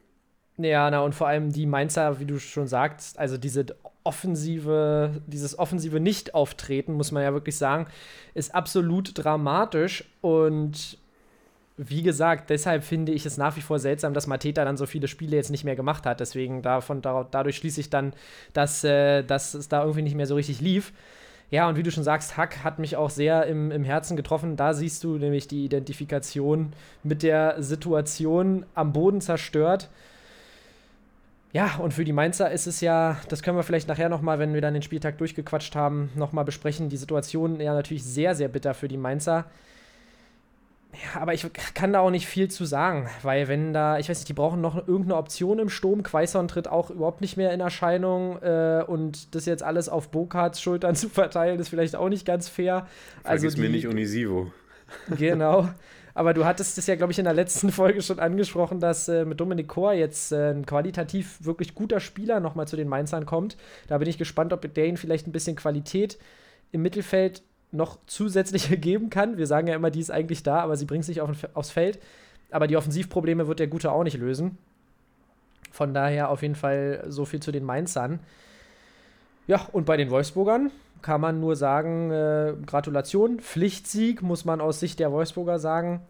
Ja, na und vor allem die Mainzer, wie du schon sagst, also diese offensive, dieses offensive Nicht-Auftreten, muss man ja wirklich sagen, ist absolut dramatisch und wie gesagt, deshalb finde ich es nach wie vor seltsam, dass Mateta dann so viele Spiele jetzt nicht mehr gemacht hat. Deswegen davon, da, dadurch schließe ich dann, dass, äh, dass es da irgendwie nicht mehr so richtig lief. Ja, und wie du schon sagst, Hack hat mich auch sehr im, im Herzen getroffen. Da siehst du nämlich die Identifikation mit der Situation am Boden zerstört. Ja, und für die Mainzer ist es ja, das können wir vielleicht nachher nochmal, wenn wir dann den Spieltag durchgequatscht haben, nochmal besprechen. Die Situation ja natürlich sehr, sehr bitter für die Mainzer. Ja, aber ich kann da auch nicht viel zu sagen, weil wenn da, ich weiß nicht, die brauchen noch irgendeine Option im Sturm. Quaison tritt auch überhaupt nicht mehr in Erscheinung äh, und das jetzt alles auf Bokarts Schultern zu verteilen, ist vielleicht auch nicht ganz fair. Also Vergiss mir die- nicht Unisivo. Genau. Aber du hattest es ja, glaube ich, in der letzten Folge schon angesprochen, dass äh, mit Dominik Kor jetzt äh, ein qualitativ wirklich guter Spieler nochmal zu den Mainzern kommt. Da bin ich gespannt, ob der ihnen vielleicht ein bisschen Qualität im Mittelfeld noch zusätzlich geben kann. Wir sagen ja immer, die ist eigentlich da, aber sie bringt sich auf, aufs Feld. Aber die Offensivprobleme wird der Gute auch nicht lösen. Von daher auf jeden Fall so viel zu den Mainzern. Ja, und bei den Wolfsburgern kann man nur sagen, äh, Gratulation, Pflichtsieg, muss man aus Sicht der Wolfsburger sagen.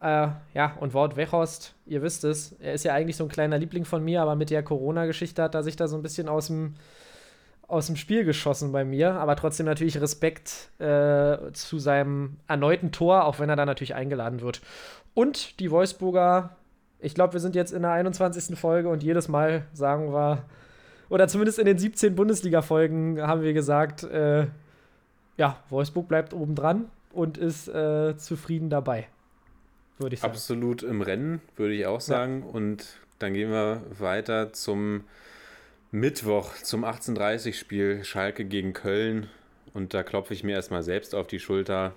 Äh, ja, und Wout Weghorst, ihr wisst es, er ist ja eigentlich so ein kleiner Liebling von mir, aber mit der Corona-Geschichte hat er sich da so ein bisschen aus dem, aus dem Spiel geschossen bei mir. Aber trotzdem natürlich Respekt äh, zu seinem erneuten Tor, auch wenn er da natürlich eingeladen wird. Und die Wolfsburger, ich glaube, wir sind jetzt in der 21. Folge und jedes Mal sagen wir, oder zumindest in den 17 Bundesliga-Folgen haben wir gesagt, äh, ja, Wolfsburg bleibt oben dran und ist äh, zufrieden dabei. Würde ich sagen. Absolut im Rennen, würde ich auch sagen. Und dann gehen wir weiter zum Mittwoch, zum 18.30-Spiel Schalke gegen Köln. Und da klopfe ich mir erstmal selbst auf die Schulter.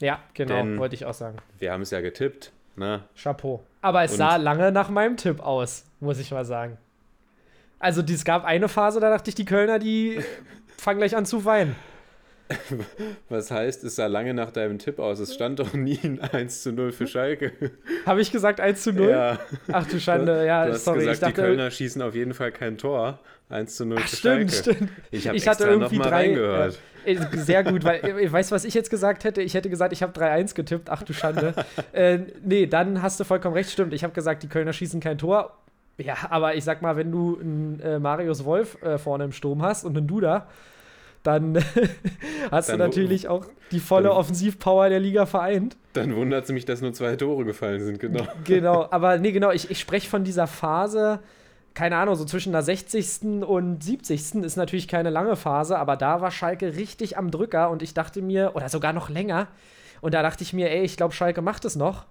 Ja, genau, wollte ich auch sagen. Wir haben es ja getippt. Ne? Chapeau. Aber es Und- sah lange nach meinem Tipp aus, muss ich mal sagen. Also, es gab eine Phase, da dachte ich, die Kölner, die fangen gleich an zu weinen. Was heißt, es sah lange nach deinem Tipp aus. Es stand doch nie ein 1 zu 0 für Schalke. Habe ich gesagt 1 zu 0? Ja, Ach du Schande, ja, du hast sorry. gesagt, ich dachte, die Kölner schießen auf jeden Fall kein Tor. 1 zu 0 Ach, für stimmt, Schalke. stimmt. Ich habe Ich hatte extra irgendwie nochmal drei. reingehört. Äh, sehr gut, weil äh, weißt du, was ich jetzt gesagt hätte? Ich hätte gesagt, ich habe 3-1 getippt. Ach du Schande. äh, nee, dann hast du vollkommen recht, stimmt. Ich habe gesagt, die Kölner schießen kein Tor. Ja, aber ich sag mal, wenn du einen äh, Marius Wolf äh, vorne im Sturm hast und einen Duda, dann hast Dann du natürlich auch die volle Offensivpower der Liga vereint. Dann wundert es mich, dass nur zwei Tore gefallen sind, genau. Genau, aber nee, genau, ich, ich spreche von dieser Phase, keine Ahnung, so zwischen der 60. und 70. ist natürlich keine lange Phase, aber da war Schalke richtig am Drücker und ich dachte mir, oder sogar noch länger, und da dachte ich mir, ey, ich glaube, Schalke macht es noch.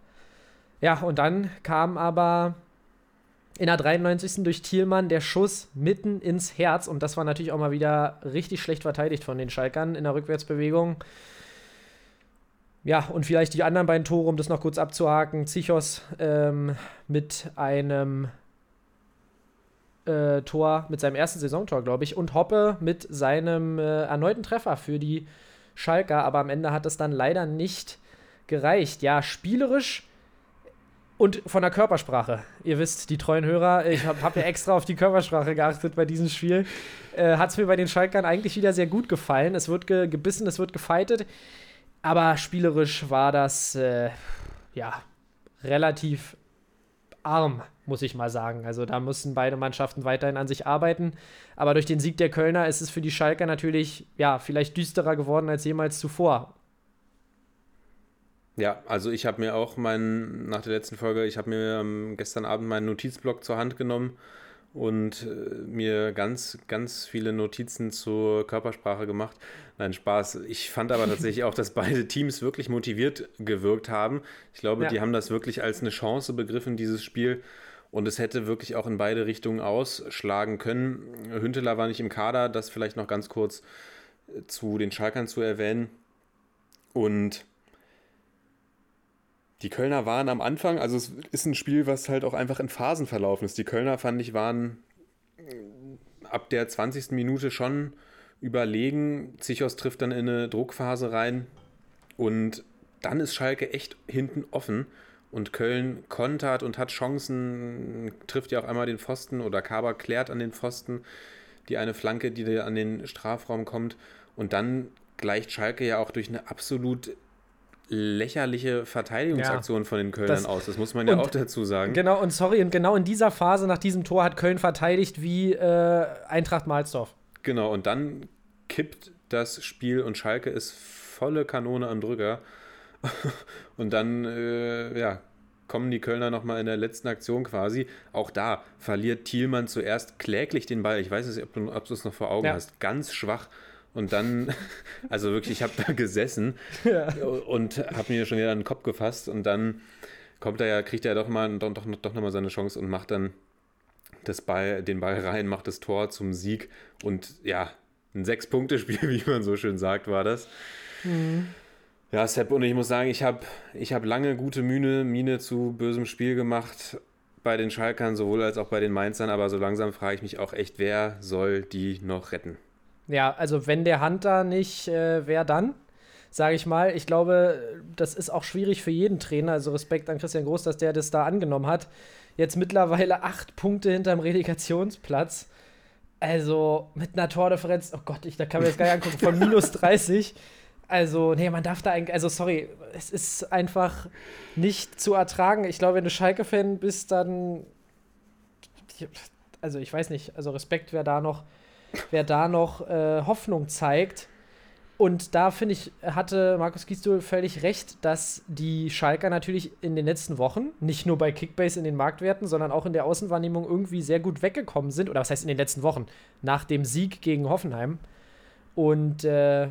Ja, und dann kam aber in der 93. durch Thielmann der Schuss mitten ins Herz und das war natürlich auch mal wieder richtig schlecht verteidigt von den Schalkern in der Rückwärtsbewegung. Ja, und vielleicht die anderen beiden Tore, um das noch kurz abzuhaken. Zichos ähm, mit einem äh, Tor, mit seinem ersten Saisontor, glaube ich, und Hoppe mit seinem äh, erneuten Treffer für die Schalker, aber am Ende hat es dann leider nicht gereicht. Ja, spielerisch und von der Körpersprache. Ihr wisst, die treuen Hörer, ich habe hab ja extra auf die Körpersprache geachtet bei diesem Spiel. Äh, hat es mir bei den Schalkern eigentlich wieder sehr gut gefallen. Es wird ge gebissen, es wird gefeitet. Aber spielerisch war das äh, ja relativ arm, muss ich mal sagen. Also da müssen beide Mannschaften weiterhin an sich arbeiten. Aber durch den Sieg der Kölner ist es für die Schalker natürlich ja vielleicht düsterer geworden als jemals zuvor. Ja, also ich habe mir auch meinen, nach der letzten Folge, ich habe mir ähm, gestern Abend meinen Notizblock zur Hand genommen und äh, mir ganz, ganz viele Notizen zur Körpersprache gemacht. Nein, Spaß. Ich fand aber tatsächlich auch, dass beide Teams wirklich motiviert gewirkt haben. Ich glaube, Ja. die haben das wirklich als eine Chance begriffen, dieses Spiel. Und es hätte wirklich auch in beide Richtungen ausschlagen können. Hünteler war nicht im Kader, das vielleicht noch ganz kurz äh, zu den Schalkern zu erwähnen. Und die Kölner waren am Anfang, also es ist ein Spiel, was halt auch einfach in Phasen verlaufen ist. Die Kölner, fand ich, waren äh, ab der 20. Minute schon überlegen. Zichos trifft dann in eine Druckphase rein und dann ist Schalke echt hinten offen und Köln kontert und hat Chancen, trifft ja auch einmal den Pfosten oder Kaber klärt an den Pfosten die eine Flanke, die an den Strafraum kommt und dann gleicht Schalke ja auch durch eine absolut lächerliche Verteidigungsaktion von den Kölnern das- aus. Das muss man ja und- auch dazu sagen. Genau, und sorry, und genau in dieser Phase nach diesem Tor hat Köln verteidigt wie äh, Eintracht Mahlsdorf. Genau, und dann kippt das Spiel und Schalke ist volle Kanone am Drücker. und dann, äh, ja, kommen die Kölner nochmal in der letzten Aktion quasi. Auch da verliert Thielmann zuerst kläglich den Ball. Ich weiß nicht, ob du, ob du es noch vor Augen Ja. hast. Ganz schwach. Und dann, also wirklich, ich habe da gesessen und habe mir schon wieder an den Kopf gefasst. Und dann kommt er ja, kriegt er doch mal doch, doch, doch nochmal seine Chance und macht dann das Ball, den Ball rein, macht das Tor zum Sieg. Und ja, ein Sechs-Punkte-Spiel, wie man so schön sagt, war das. Ja, Sepp, und ich muss sagen, ich habe ich hab lange gute Mühe, Miene zu bösem Spiel gemacht bei den Schalkern, sowohl als auch bei den Mainzern, aber so langsam frage ich mich auch echt, wer soll die noch retten? Ja, also wenn der Hunter nicht, äh, wer dann? Sage ich mal. Ich glaube, das ist auch schwierig für jeden Trainer. Also Respekt an Christian Groß, dass der das da angenommen hat. Jetzt mittlerweile acht Punkte hinterm Relegationsplatz. Also mit einer Tordifferenz, oh Gott, ich, da kann man jetzt gar nicht angucken, von minus 30. Also, nee, man darf da eigentlich, also sorry, es ist einfach nicht zu ertragen. Ich glaube, wenn du Schalke-Fan bist, dann, also ich weiß nicht, also Respekt, wer da noch, wer da noch äh, Hoffnung zeigt. Und da finde ich, hatte Markus Gisdol völlig recht, dass die Schalker natürlich in den letzten Wochen, nicht nur bei Kickbase in den Marktwerten, sondern auch in der Außenwahrnehmung irgendwie sehr gut weggekommen sind. Oder was heißt in den letzten Wochen? Nach dem Sieg gegen Hoffenheim. Und äh,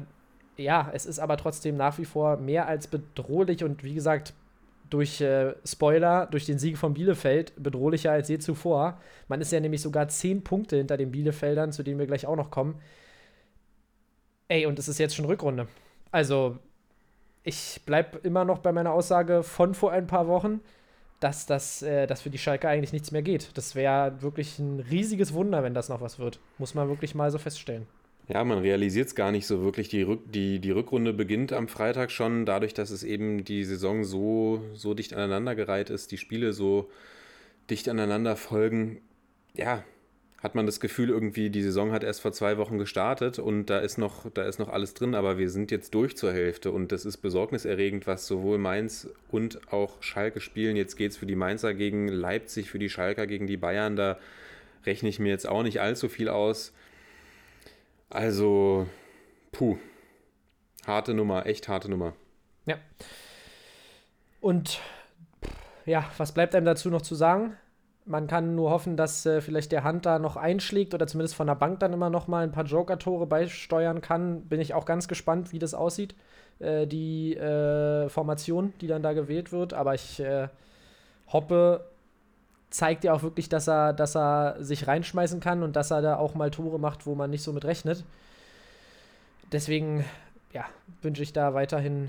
ja, es ist aber trotzdem nach wie vor mehr als bedrohlich und wie gesagt, durch äh, Spoiler, durch den Sieg von Bielefeld bedrohlicher als je zuvor. Man ist ja nämlich sogar zehn Punkte hinter den Bielefeldern, zu denen wir gleich auch noch kommen. Ey, und es ist jetzt schon Rückrunde. Also, ich bleibe immer noch bei meiner Aussage von vor ein paar Wochen, dass das äh, dass für die Schalke eigentlich nichts mehr geht. Das wäre wirklich ein riesiges Wunder, wenn das noch was wird. Muss man wirklich mal so feststellen. Ja, man realisiert es gar nicht so wirklich. Die, Rück, die, die Rückrunde beginnt am Freitag schon, dadurch, dass es eben die Saison so, so dicht aneinandergereiht ist, die Spiele so dicht aneinander folgen. Ja, hat man das Gefühl, irgendwie, die Saison hat erst vor zwei Wochen gestartet und da ist noch, da ist noch alles drin, aber wir sind jetzt durch zur Hälfte und das ist besorgniserregend, was sowohl Mainz und auch Schalke spielen. Jetzt geht es für die Mainzer gegen Leipzig, für die Schalker gegen die Bayern. Da rechne ich mir jetzt auch nicht allzu viel aus. Also, puh. Harte Nummer, echt harte Nummer. Ja. Und ja, was bleibt einem dazu noch zu sagen? Man kann nur hoffen, dass äh, vielleicht der Hunter noch einschlägt oder zumindest von der Bank dann immer noch mal ein paar Joker-Tore beisteuern kann. Bin ich auch ganz gespannt, wie das aussieht, äh, die äh, Formation, die dann da gewählt wird. Aber ich äh, Hoppe zeigt ja auch wirklich, dass er, dass er sich reinschmeißen kann und dass er da auch mal Tore macht, wo man nicht so mit rechnet. Deswegen, ja, wünsche ich da weiterhin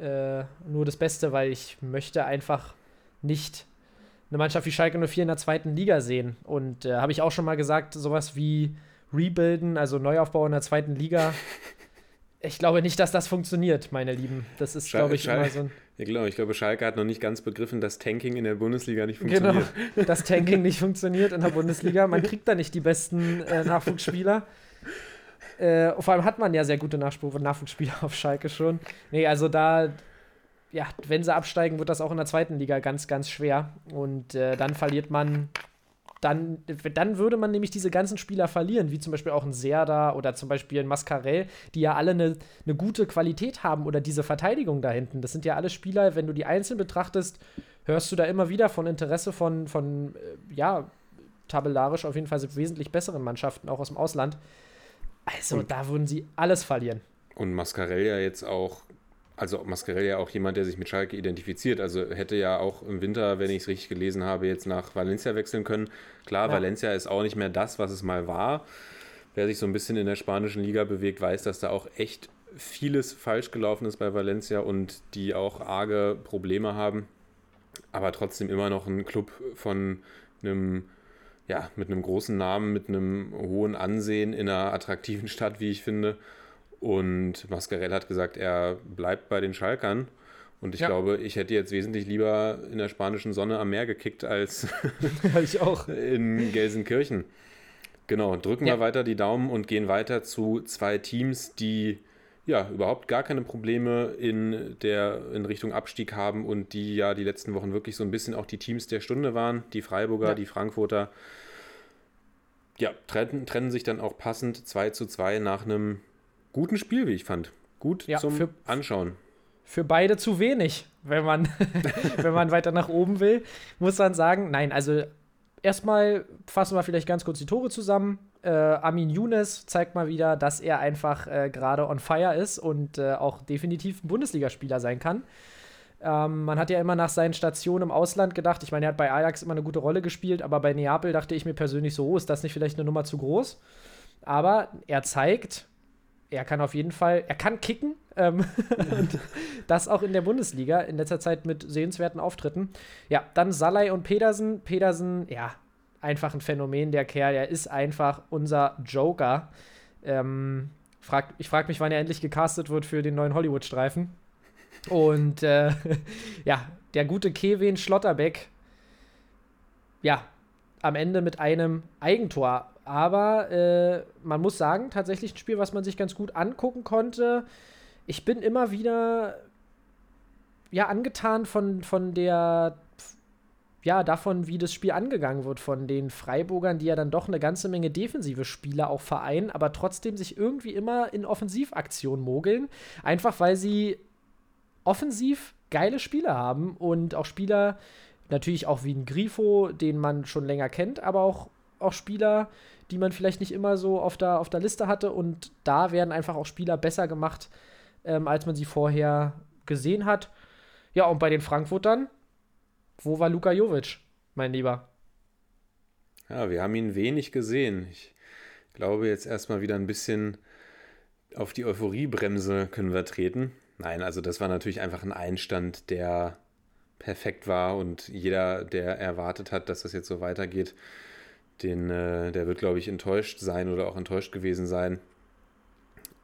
äh, nur das Beste, weil ich möchte einfach nicht eine Mannschaft wie Schalke 04 in der zweiten Liga sehen. Und äh, habe ich auch schon mal gesagt, sowas wie Rebuilden, also Neuaufbau in der zweiten Liga. Ich glaube nicht, dass das funktioniert, meine Lieben. Das ist, glaube ich, immer so ein. Ja, genau, ich glaube, Schalke hat noch nicht ganz begriffen, dass Tanking in der Bundesliga nicht Genau, funktioniert. dass Tanking nicht funktioniert in der Bundesliga. Man kriegt da nicht die besten äh, Nachwuchsspieler. Äh, vor allem hat man ja sehr gute Nachspruch Nachwuchsspieler auf Schalke schon. Nee, also da, ja, wenn sie absteigen, wird das auch in der zweiten Liga ganz, ganz schwer. Und äh, dann verliert man dann, dann würde man nämlich diese ganzen Spieler verlieren, wie zum Beispiel auch ein Serda oder zum Beispiel ein Mascarell, die ja alle eine, eine gute Qualität haben oder diese Verteidigung da hinten. Das sind ja alle Spieler, wenn du die einzeln betrachtest, hörst du da immer wieder von Interesse von, von äh, ja, tabellarisch auf jeden Fall wesentlich besseren Mannschaften, auch aus dem Ausland. Also und, da würden sie alles verlieren. Und Mascarell ja jetzt auch also Mascarell ja auch jemand, der sich mit Schalke identifiziert. Also hätte ja auch im Winter, wenn ich es richtig gelesen habe, jetzt nach Valencia wechseln können. Klar, ja. Valencia ist auch nicht mehr das, was es mal war. Wer sich so ein bisschen in der spanischen Liga bewegt, weiß, dass da auch echt vieles falsch gelaufen ist bei Valencia und die auch arge Probleme haben. Aber trotzdem immer noch ein Club von einem, ja, mit einem großen Namen, mit einem hohen Ansehen in einer attraktiven Stadt, wie ich finde. Und Mascarell hat gesagt, er bleibt bei den Schalkern. Und ich ja. glaube, ich hätte jetzt wesentlich lieber in der spanischen Sonne am Meer gekickt als ich auch. in Gelsenkirchen. Genau, drücken ja. wir weiter die Daumen und gehen weiter zu zwei Teams, die ja überhaupt gar keine Probleme in der in Richtung Abstieg haben und die ja die letzten Wochen wirklich so ein bisschen auch die Teams der Stunde waren. Die Freiburger, ja. die Frankfurter. Ja, trennen, trennen sich dann auch passend 2 zu 2 nach einem guten Spiel, wie ich fand. Gut ja, zum für, Anschauen. Für beide zu wenig, wenn man, wenn man weiter nach oben will, muss man sagen. Nein, also erstmal fassen wir vielleicht ganz kurz die Tore zusammen. Äh, Amin Younes zeigt mal wieder, dass er einfach äh, gerade on fire ist und äh, auch definitiv ein Bundesligaspieler sein kann. Ähm, man hat ja immer nach seinen Stationen im Ausland gedacht, ich meine, er hat bei Ajax immer eine gute Rolle gespielt, aber bei Neapel dachte ich mir persönlich so, oh, ist das nicht vielleicht eine Nummer zu groß? Aber er zeigt, er kann auf jeden Fall, er kann kicken. Ähm, und das auch in der Bundesliga, in letzter Zeit mit sehenswerten Auftritten. Ja, dann Salai und Pedersen. Pedersen, ja, einfach ein Phänomen, der Kerl. Er ist einfach unser Joker. Ähm, frag, ich frage mich, wann er endlich gecastet wird für den neuen Hollywood-Streifen. Und äh, ja, der gute Kevin Schlotterbeck, ja, am Ende mit einem Eigentor aber äh, man muss sagen, tatsächlich ein Spiel, was man sich ganz gut angucken konnte. Ich bin immer wieder ja angetan von, von der ja, davon, wie das Spiel angegangen wird von den Freiburgern, die ja dann doch eine ganze Menge defensive Spieler auch vereinen, aber trotzdem sich irgendwie immer in Offensivaktionen mogeln. Einfach weil sie offensiv geile Spieler haben und auch Spieler, natürlich auch wie ein Grifo, den man schon länger kennt, aber auch, auch Spieler, die man vielleicht nicht immer so auf der, auf der Liste hatte. Und da werden einfach auch Spieler besser gemacht, ähm, als man sie vorher gesehen hat. Ja, und bei den Frankfurtern, wo war Luka Jovic, mein Lieber? Ja, wir haben ihn wenig gesehen. Ich glaube, jetzt erstmal wieder ein bisschen auf die Euphoriebremse können wir treten. Nein, also das war natürlich einfach ein Einstand, der perfekt war und jeder, der erwartet hat, dass das jetzt so weitergeht, den, äh, der wird, glaube ich, enttäuscht sein oder auch enttäuscht gewesen sein.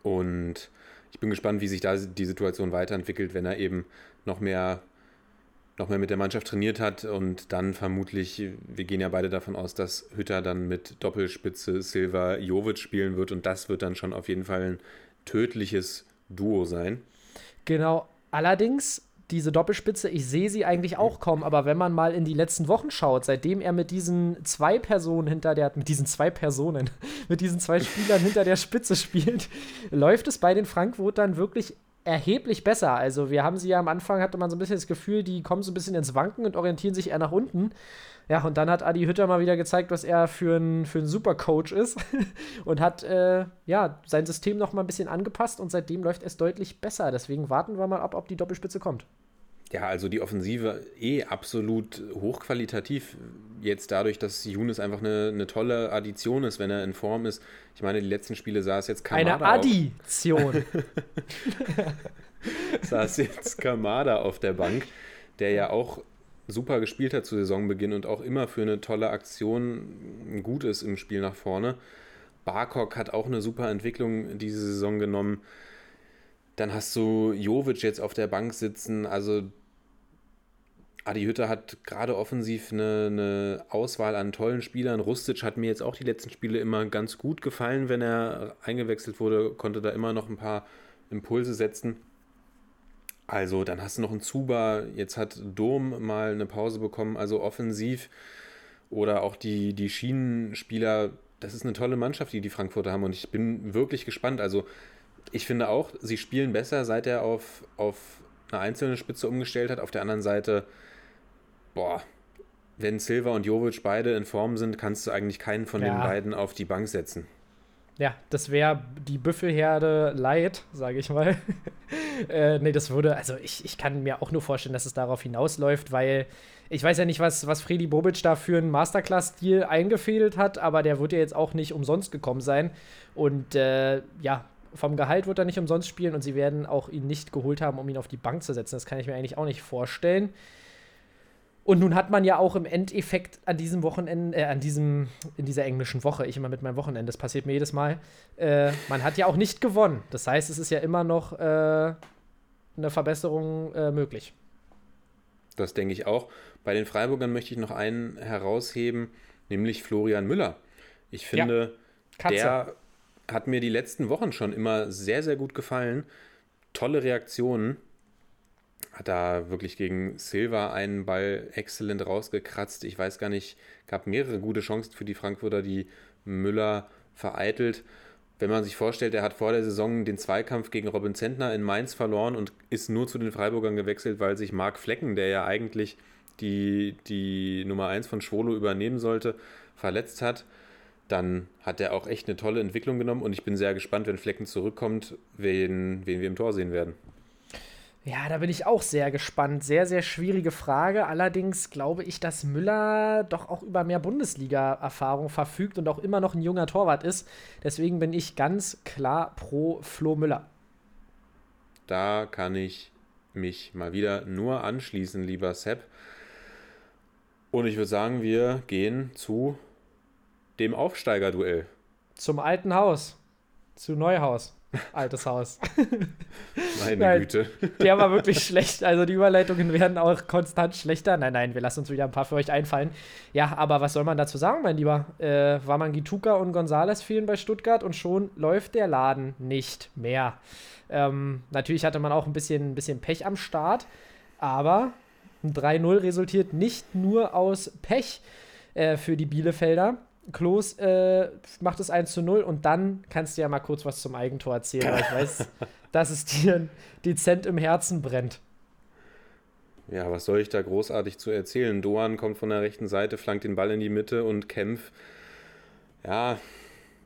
Und ich bin gespannt, wie sich da die Situation weiterentwickelt, wenn er eben noch mehr, noch mehr mit der Mannschaft trainiert hat und dann vermutlich, wir gehen ja beide davon aus, dass Hütter dann mit Doppelspitze Silva Jovic spielen wird und das wird dann schon auf jeden Fall ein tödliches Duo sein. Genau. Allerdings diese Doppelspitze, ich sehe sie eigentlich auch kaum, aber wenn man mal in die letzten Wochen schaut, seitdem er mit diesen zwei Personen hinter der, mit diesen zwei Personen, mit diesen zwei Spielern hinter der Spitze spielt, läuft es bei den Frankfurtern wirklich erheblich besser. Also wir haben sie ja am Anfang, hatte man so ein bisschen das Gefühl, die kommen so ein bisschen ins Wanken und orientieren sich eher nach unten. Ja, und dann hat Adi Hütter mal wieder gezeigt, was er für ein, für ein Supercoach ist und hat äh, ja, sein System noch mal ein bisschen angepasst und seitdem läuft es deutlich besser. Deswegen warten wir mal ab, ob die Doppelspitze kommt. Ja, also die Offensive eh absolut hochqualitativ. Jetzt dadurch, dass Younes einfach eine, eine tolle Addition ist, wenn er in Form ist. Ich meine, die letzten Spiele saß jetzt Kamada Eine Addition. saß jetzt Kamada auf der Bank, der ja auch super gespielt hat zu Saisonbeginn und auch immer für eine tolle Aktion gut ist im Spiel nach vorne. Barkok hat auch eine super Entwicklung diese Saison genommen. Dann hast du Jovic jetzt auf der Bank sitzen. Also Adi Hütter hat gerade offensiv eine, eine, Auswahl an tollen Spielern. Rustic hat mir jetzt auch die letzten Spiele immer ganz gut gefallen, wenn er eingewechselt wurde, konnte da immer noch ein paar Impulse setzen. Also, dann hast du noch einen Zuba, jetzt hat Dom mal eine Pause bekommen, also offensiv oder auch die, die Schienenspieler. Das ist eine tolle Mannschaft, die die Frankfurter haben und ich bin wirklich gespannt. Also ich finde auch, sie spielen besser, seit er auf, auf eine einzelne Spitze umgestellt hat. Auf der anderen Seite, boah, wenn Silva und Jovic beide in Form sind, kannst du eigentlich keinen von Ja. den beiden auf die Bank setzen. Ja, das wäre die Büffelherde light, sage ich mal. äh, nee, das würde, also ich, ich kann mir auch nur vorstellen, dass es darauf hinausläuft, weil ich weiß ja nicht, was, was Freddy Bobic da für einen Masterclass-Stil eingefädelt hat, aber der wird ja jetzt auch nicht umsonst gekommen sein. Und äh, ja, vom Gehalt wird er nicht umsonst spielen und sie werden auch ihn nicht geholt haben, um ihn auf die Bank zu setzen. Das kann ich mir eigentlich auch nicht vorstellen. Und nun hat man ja auch im Endeffekt an diesem Wochenende, äh, an diesem, in dieser englischen Woche, ich immer mit meinem Wochenende, das passiert mir jedes Mal, äh, man hat ja auch nicht gewonnen. Das heißt, es ist ja immer noch äh, eine Verbesserung äh, möglich. Das denke ich auch. Bei den Freiburgern möchte ich noch einen herausheben, nämlich Florian Müller. Ich finde, Katze. der hat mir die letzten Wochen schon immer sehr, sehr gut gefallen. Tolle Reaktionen. Hat da wirklich gegen Silva einen Ball exzellent rausgekratzt. Ich weiß gar nicht, gab mehrere gute Chancen für die Frankfurter, die Müller vereitelt. Wenn man sich vorstellt, er hat vor der Saison den Zweikampf gegen Robin Zentner in Mainz verloren und ist nur zu den Freiburgern gewechselt, weil sich Marc Flecken, der ja eigentlich die, die Nummer 1 von Schwolo übernehmen sollte, verletzt hat. Dann hat er auch echt eine tolle Entwicklung genommen und ich bin sehr gespannt, wenn Flecken zurückkommt, wen, wen wir im Tor sehen werden. Ja, da bin ich auch sehr gespannt. Sehr, sehr schwierige Frage. Allerdings glaube ich, dass Müller doch auch über mehr Bundesliga-Erfahrung verfügt und auch immer noch ein junger Torwart ist. Deswegen bin ich ganz klar pro Flo Müller. Da kann ich mich mal wieder nur anschließen, lieber Sepp. Und ich würde sagen, wir gehen zu dem Aufsteigerduell. Zum alten Haus. Zu Neuhaus. Altes Haus. Meine Nein. Güte. Der war wirklich schlecht. Also die Überleitungen werden auch konstant schlechter. Nein, nein, wir lassen uns wieder ein paar für euch einfallen. Ja, aber was soll man dazu sagen, mein Lieber? Äh, Wamangituka und Gonzales fehlen bei Stuttgart und schon läuft der Laden nicht mehr. Ähm, natürlich hatte man auch ein bisschen, ein bisschen Pech am Start, aber ein 3-0 resultiert nicht nur aus Pech äh, für die Bielefelder. Klos äh, macht es 1 zu 0 und dann kannst du ja mal kurz was zum Eigentor erzählen, weil ich weiß, dass es dir dezent im Herzen brennt. Ja, was soll ich da großartig zu erzählen? Doan kommt von der rechten Seite, flankt den Ball in die Mitte und Kempf, ja,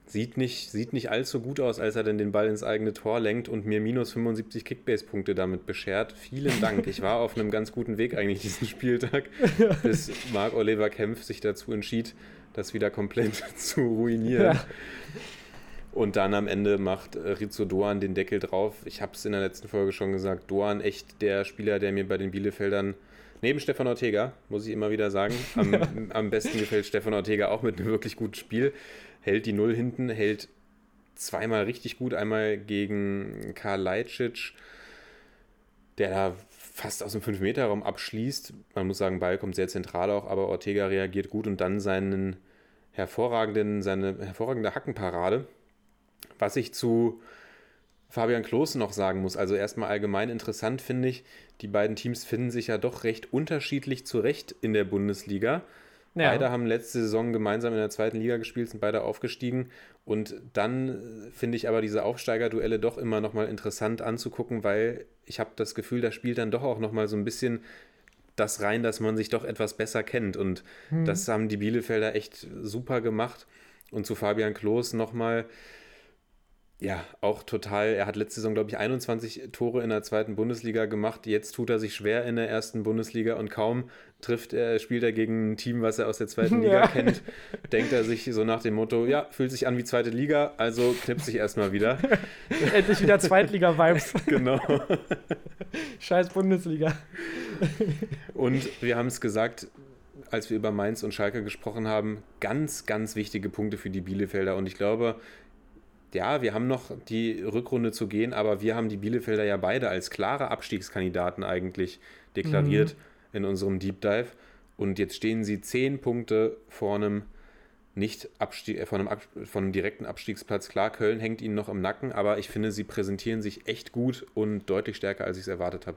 sieht nicht, sieht nicht allzu gut aus, als er denn den Ball ins eigene Tor lenkt und mir minus 75 Kickbase-Punkte damit beschert. Vielen Dank. Ich war auf einem ganz guten Weg eigentlich diesen Spieltag, bis Marc Oliver Kempf sich dazu entschied, das wieder komplett zu ruinieren. Ja. Und dann am Ende macht äh, Rizzo Doan den Deckel drauf. Ich habe es in der letzten Folge schon gesagt. Doan echt der Spieler, der mir bei den Bielefeldern neben Stefan Ortega, muss ich immer wieder sagen, am, am besten gefällt Stefan Ortega auch mit einem wirklich guten Spiel. Hält die Null hinten, hält zweimal richtig gut. Einmal gegen Karl Leitschitsch, der da fast aus dem 5-Meter-Raum abschließt. Man muss sagen, Ball kommt sehr zentral auch, aber Ortega reagiert gut und dann seinen hervorragenden, seine hervorragende Hackenparade. Was ich zu Fabian Klose noch sagen muss, also erstmal allgemein interessant finde ich, die beiden Teams finden sich ja doch recht unterschiedlich zurecht in der Bundesliga. Ja. Beide haben letzte Saison gemeinsam in der zweiten Liga gespielt, sind beide aufgestiegen. Und dann äh, finde ich aber diese Aufsteigerduelle doch immer nochmal interessant anzugucken, weil ich habe das Gefühl, da spielt dann doch auch nochmal so ein bisschen das rein, dass man sich doch etwas besser kennt. Und das haben die Bielefelder echt super gemacht. Und zu Fabian Klos nochmal, ja, auch total. Er hat letzte Saison, glaube ich, 21 Tore in der zweiten Bundesliga gemacht. Jetzt tut er sich schwer in der ersten Bundesliga und kaum trifft er, spielt er gegen ein Team, was er aus der zweiten Liga Ja. kennt. Denkt er sich so nach dem Motto: Ja, fühlt sich an wie zweite Liga, also knippt sich erstmal wieder. Endlich wieder Zweitliga-Vibes. genau. Scheiß Bundesliga. Und wir haben es gesagt, als wir über Mainz und Schalke gesprochen haben, ganz, ganz wichtige Punkte für die Bielefelder. Und ich glaube, ja, wir haben noch die Rückrunde zu gehen, aber wir haben die Bielefelder ja beide als klare Abstiegskandidaten eigentlich deklariert in unserem Deep Dive. Und jetzt stehen sie zehn Punkte vor einem nicht Abstieg, äh, von, einem Ab von einem direkten Abstiegsplatz. Klar, Köln hängt ihnen noch im Nacken, aber ich finde, sie präsentieren sich echt gut und deutlich stärker, als ich es erwartet habe.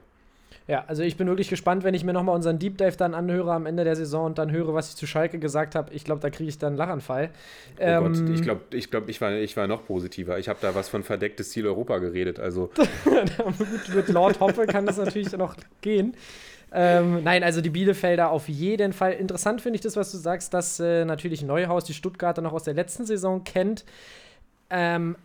Ja, also ich bin wirklich gespannt, wenn ich mir nochmal unseren Deep Dive dann anhöre am Ende der Saison und dann höre, was ich zu Schalke gesagt habe. Ich glaube, da kriege ich dann einen Lachanfall. Oh ähm, Gott, ich glaube, ich, glaub, ich, war, ich war noch positiver. Ich habe da was von verdecktes Ziel Europa geredet. Also. Gut, mit Lord Hoppe kann das natürlich noch gehen. Ähm, nein, also die Bielefelder auf jeden Fall. Interessant finde ich das, was du sagst, dass äh, natürlich Neuhaus die Stuttgarter noch aus der letzten Saison kennt. Ähm,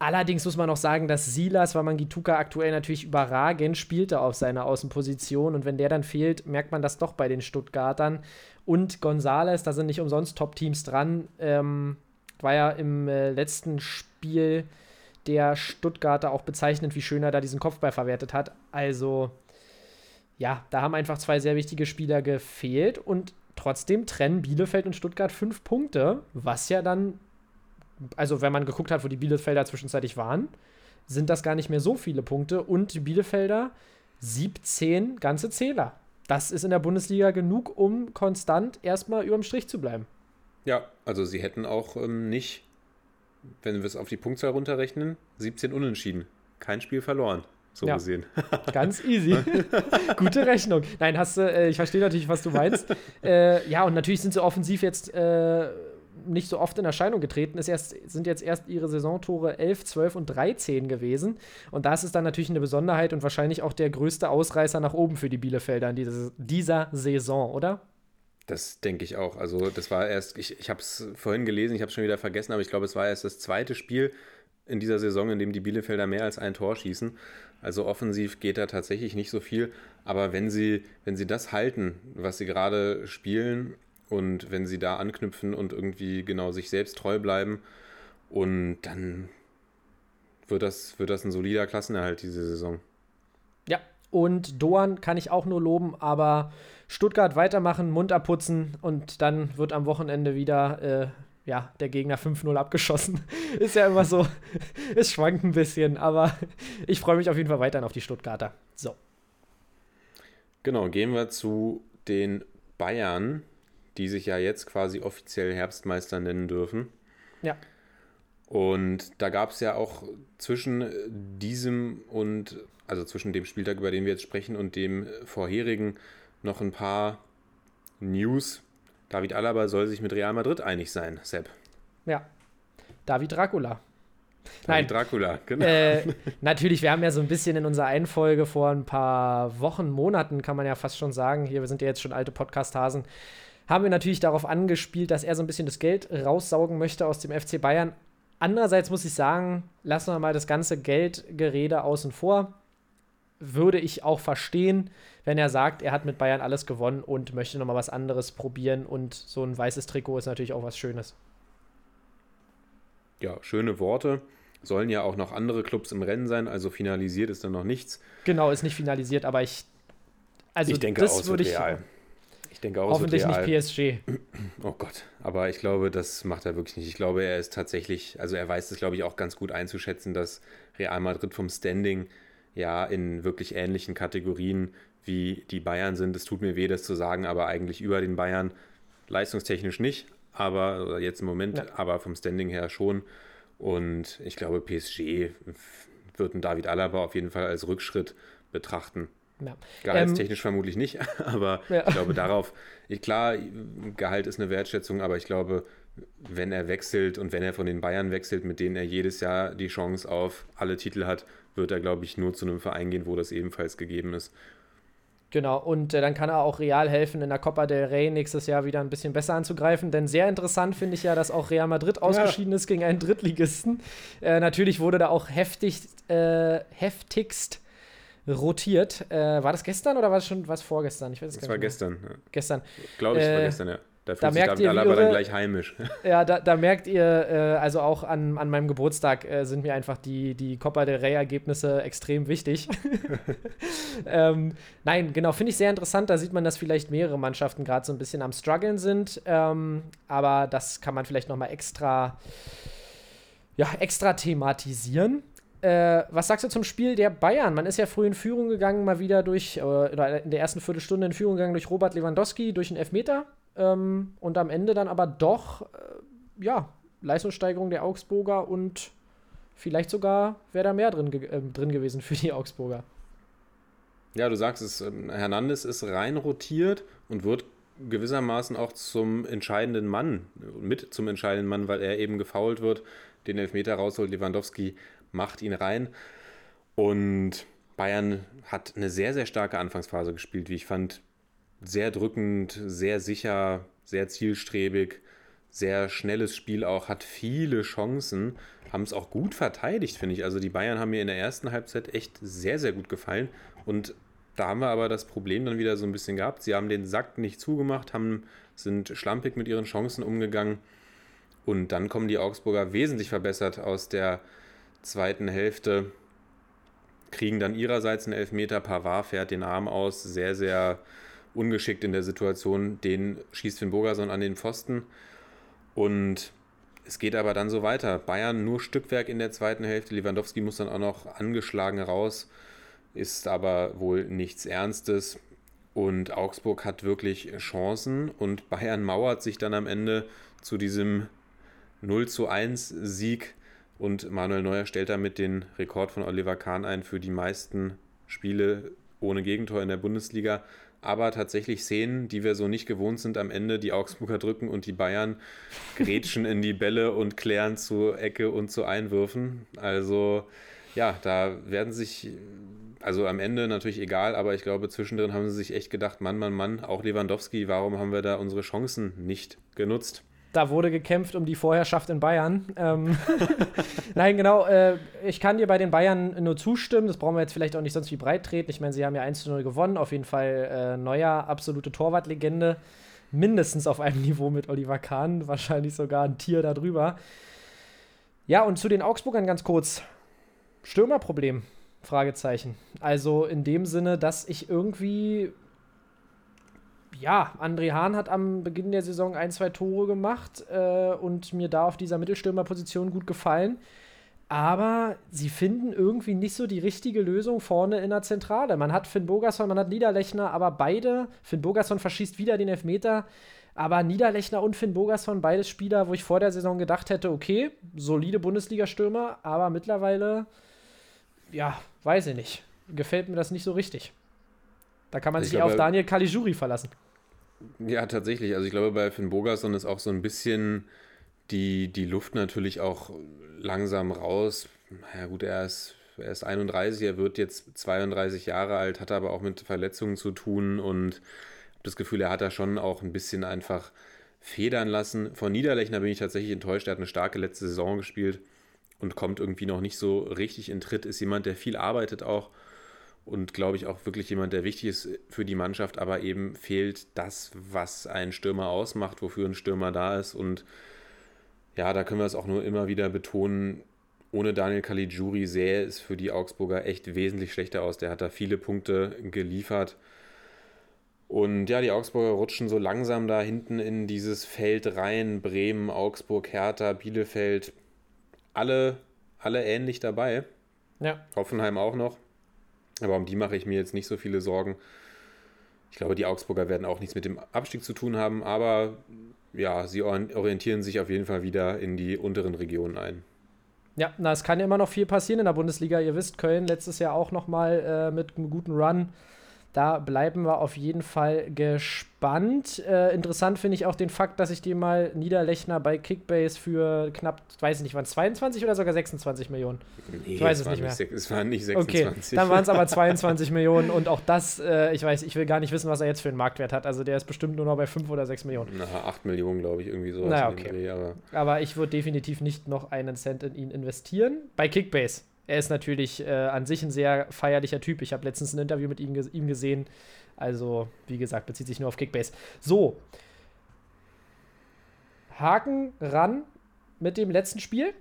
allerdings muss man auch sagen, dass Silas, weil man Gituka aktuell natürlich überragend spielte auf seiner Außenposition und wenn der dann fehlt, merkt man das doch bei den Stuttgartern. Und Gonzales, da sind nicht umsonst Top-Teams dran, ähm, war ja im äh, letzten Spiel der Stuttgarter auch bezeichnend, wie schön er da diesen Kopfball verwertet hat. Also ja, da haben einfach zwei sehr wichtige Spieler gefehlt und trotzdem trennen Bielefeld und Stuttgart fünf Punkte, was ja dann, also wenn man geguckt hat, wo die Bielefelder zwischenzeitlich waren, sind das gar nicht mehr so viele Punkte und die Bielefelder 17 ganze Zähler. Das ist in der Bundesliga genug, um konstant erstmal überm Strich zu bleiben. Ja, also sie hätten auch ähm, nicht, wenn wir es auf die Punktzahl runterrechnen, 17 Unentschieden. Kein Spiel verloren so ja. gesehen. Ganz easy. Gute Rechnung. Nein, hast du, äh, ich verstehe natürlich, was du meinst. äh, ja, und natürlich sind sie offensiv jetzt äh, nicht so oft in Erscheinung getreten. Erst, sind jetzt erst ihre Saisontore 11, 12 und 13 gewesen. Und das ist dann natürlich eine Besonderheit und wahrscheinlich auch der größte Ausreißer nach oben für die Bielefelder in diese, dieser Saison, oder? Das denke ich auch. Also, das war erst, ich, ich habe es vorhin gelesen, ich habe es schon wieder vergessen, aber ich glaube, es war erst das zweite Spiel in dieser Saison, in dem die Bielefelder mehr als ein Tor schießen. Also offensiv geht da tatsächlich nicht so viel. Aber wenn sie, wenn sie das halten, was sie gerade spielen und wenn sie da anknüpfen und irgendwie genau sich selbst treu bleiben, und dann wird das, wird das ein solider Klassenerhalt diese Saison. Ja, und Doan kann ich auch nur loben, aber Stuttgart weitermachen, Mund abputzen und dann wird am Wochenende wieder äh, ja, der Gegner 5-0 abgeschossen. ist ja immer so, es schwankt ein bisschen, aber ich freue mich auf jeden Fall weiterhin auf die Stuttgarter. So. Genau, gehen wir zu den Bayern, die sich ja jetzt quasi offiziell Herbstmeister nennen dürfen. Ja. Und da gab es ja auch zwischen diesem und, also zwischen dem Spieltag, über den wir jetzt sprechen, und dem vorherigen noch ein paar News, David Alaba soll sich mit Real Madrid einig sein, Sepp. Ja. David Dracula. David Nein, Dracula, genau. Äh, natürlich, wir haben ja so ein bisschen in unserer Einfolge vor ein paar Wochen, Monaten, kann man ja fast schon sagen, hier, wir sind ja jetzt schon alte Podcast-Hasen, haben wir natürlich darauf angespielt, dass er so ein bisschen das Geld raussaugen möchte aus dem FC Bayern. Andererseits muss ich sagen, lassen wir mal das ganze Geldgerede außen vor. Würde ich auch verstehen wenn er sagt, er hat mit Bayern alles gewonnen und möchte nochmal was anderes probieren und so ein weißes Trikot ist natürlich auch was Schönes. Ja, schöne Worte. Sollen ja auch noch andere Clubs im Rennen sein, also finalisiert ist dann noch nichts. Genau, ist nicht finalisiert, aber ich. Also ich denke, das würde ich. Real. Ich denke auch, Hoffentlich nicht PSG. Oh Gott, aber ich glaube, das macht er wirklich nicht. Ich glaube, er ist tatsächlich, also er weiß es, glaube ich, auch ganz gut einzuschätzen, dass Real Madrid vom Standing ja in wirklich ähnlichen Kategorien wie die Bayern sind. Es tut mir weh, das zu sagen, aber eigentlich über den Bayern leistungstechnisch nicht, aber jetzt im Moment, ja. aber vom Standing her schon. Und ich glaube, PSG wird ein David Alaba auf jeden Fall als Rückschritt betrachten. Ja. Gehaltstechnisch ähm, vermutlich nicht, aber ja. ich glaube darauf, ich, klar, Gehalt ist eine Wertschätzung, aber ich glaube, wenn er wechselt und wenn er von den Bayern wechselt, mit denen er jedes Jahr die Chance auf alle Titel hat, wird er, glaube ich, nur zu einem Verein gehen, wo das ebenfalls gegeben ist. Genau, und äh, dann kann er auch Real helfen, in der Copa del Rey nächstes Jahr wieder ein bisschen besser anzugreifen. Denn sehr interessant finde ich ja, dass auch Real Madrid ausgeschieden ja. ist gegen einen Drittligisten. Äh, natürlich wurde da auch heftig, äh, heftigst rotiert. Äh, war das gestern oder war es schon was vorgestern? Ich weiß es das war gestern. Ja. Gestern. Glaube ich, war äh, gestern, ja. Da fühlt da sich David Alaba dann gleich heimisch. Ja, da, da merkt ihr, äh, also auch an, an meinem Geburtstag äh, sind mir einfach die, die Copa del Rey-Ergebnisse extrem wichtig. ähm, nein, genau, finde ich sehr interessant. Da sieht man, dass vielleicht mehrere Mannschaften gerade so ein bisschen am struggeln sind. Ähm, aber das kann man vielleicht noch mal extra, ja, extra thematisieren. Äh, was sagst du zum Spiel der Bayern? Man ist ja früh in Führung gegangen, mal wieder durch, äh, oder in der ersten Viertelstunde in Führung gegangen durch Robert Lewandowski, durch einen Elfmeter. Ähm, und am Ende dann aber doch, äh, ja, Leistungssteigerung der Augsburger und vielleicht sogar wäre da mehr drin, ge äh, drin gewesen für die Augsburger. Ja, du sagst es, ähm, Hernandez ist rein rotiert und wird gewissermaßen auch zum entscheidenden Mann, mit zum entscheidenden Mann, weil er eben gefault wird, den Elfmeter rausholt, Lewandowski macht ihn rein. Und Bayern hat eine sehr, sehr starke Anfangsphase gespielt, wie ich fand. Sehr drückend, sehr sicher, sehr zielstrebig, sehr schnelles Spiel auch, hat viele Chancen, haben es auch gut verteidigt, finde ich. Also die Bayern haben mir in der ersten Halbzeit echt sehr, sehr gut gefallen. Und da haben wir aber das Problem dann wieder so ein bisschen gehabt. Sie haben den Sack nicht zugemacht, haben, sind schlampig mit ihren Chancen umgegangen. Und dann kommen die Augsburger wesentlich verbessert aus der zweiten Hälfte, kriegen dann ihrerseits einen Elfmeter. Pavard fährt den Arm aus, sehr, sehr ungeschickt in der Situation. Den schießt Finn Bogerson an den Pfosten. Und es geht aber dann so weiter. Bayern nur Stückwerk in der zweiten Hälfte. Lewandowski muss dann auch noch angeschlagen raus, ist aber wohl nichts Ernstes. Und Augsburg hat wirklich Chancen und Bayern mauert sich dann am Ende zu diesem 0 zu 1 Sieg und Manuel Neuer stellt damit den Rekord von Oliver Kahn ein für die meisten Spiele ohne Gegentor in der Bundesliga aber tatsächlich Szenen, die wir so nicht gewohnt sind, am Ende die Augsburger drücken und die Bayern grätschen in die Bälle und klären zu Ecke und zu Einwürfen. Also ja, da werden sich, also am Ende natürlich egal, aber ich glaube, zwischendrin haben sie sich echt gedacht, Mann, Mann, Mann, auch Lewandowski, warum haben wir da unsere Chancen nicht genutzt? Da wurde gekämpft um die Vorherrschaft in Bayern. Ähm, Nein, genau. Äh, ich kann dir bei den Bayern nur zustimmen. Das brauchen wir jetzt vielleicht auch nicht sonst wie breit treten. Ich meine, sie haben ja 1 zu 0 gewonnen. Auf jeden Fall äh, neuer, absolute Torwartlegende. Mindestens auf einem Niveau mit Oliver Kahn. Wahrscheinlich sogar ein Tier darüber. Ja, und zu den Augsburgern ganz kurz. Stürmerproblem? Fragezeichen. Also in dem Sinne, dass ich irgendwie ja, André Hahn hat am Beginn der Saison ein, zwei Tore gemacht äh, und mir da auf dieser Mittelstürmerposition gut gefallen. Aber sie finden irgendwie nicht so die richtige Lösung vorne in der Zentrale. Man hat Finn Bogerson, man hat Niederlechner, aber beide, Finn Bogerson verschießt wieder den Elfmeter, aber Niederlechner und Finn Bogerson, beides Spieler, wo ich vor der Saison gedacht hätte, okay, solide Bundesliga-Stürmer, aber mittlerweile, ja, weiß ich nicht, gefällt mir das nicht so richtig. Da kann man ich sich glaube, auf Daniel Caligiuri verlassen. Ja, tatsächlich. Also ich glaube, bei Finn Bogerson ist auch so ein bisschen die, die Luft natürlich auch langsam raus. Ja gut, er ist, er ist 31, er wird jetzt 32 Jahre alt, hat aber auch mit Verletzungen zu tun und das Gefühl, er hat da schon auch ein bisschen einfach federn lassen. Von Niederlechner bin ich tatsächlich enttäuscht. Er hat eine starke letzte Saison gespielt und kommt irgendwie noch nicht so richtig in Tritt. Ist jemand, der viel arbeitet auch und glaube ich auch wirklich jemand, der wichtig ist für die Mannschaft, aber eben fehlt das, was ein Stürmer ausmacht, wofür ein Stürmer da ist. Und ja, da können wir es auch nur immer wieder betonen. Ohne Daniel Caligiuri sähe es für die Augsburger echt wesentlich schlechter aus. Der hat da viele Punkte geliefert. Und ja, die Augsburger rutschen so langsam da hinten in dieses Feld rein. Bremen, Augsburg, Hertha, Bielefeld. Alle, alle ähnlich dabei. Ja. Hoffenheim auch noch. Aber um die mache ich mir jetzt nicht so viele Sorgen. Ich glaube, die Augsburger werden auch nichts mit dem Abstieg zu tun haben, aber ja, sie orientieren sich auf jeden Fall wieder in die unteren Regionen ein. Ja, na, es kann ja immer noch viel passieren in der Bundesliga. Ihr wisst, Köln letztes Jahr auch noch mal äh, mit einem guten Run da bleiben wir auf jeden Fall gespannt. Äh, interessant finde ich auch den Fakt, dass ich dir mal Niederlechner bei Kickbase für knapp, weiß ich nicht, waren es 22 oder sogar 26 Millionen? Nee, ich weiß es nicht mehr. Nicht, es waren nicht 26. Okay, dann waren es aber 22 Millionen und auch das, äh, ich weiß, ich will gar nicht wissen, was er jetzt für einen Marktwert hat. Also der ist bestimmt nur noch bei 5 oder 6 Millionen. Na, 8 Millionen, glaube ich, irgendwie so. Naja, okay. Dreh, aber, aber ich würde definitiv nicht noch einen Cent in ihn investieren. Bei Kickbase er ist natürlich äh, an sich ein sehr feierlicher Typ. Ich habe letztens ein Interview mit ihm, ihm gesehen. Also, wie gesagt, bezieht sich nur auf Kickbase. So. Haken ran mit dem letzten Spiel.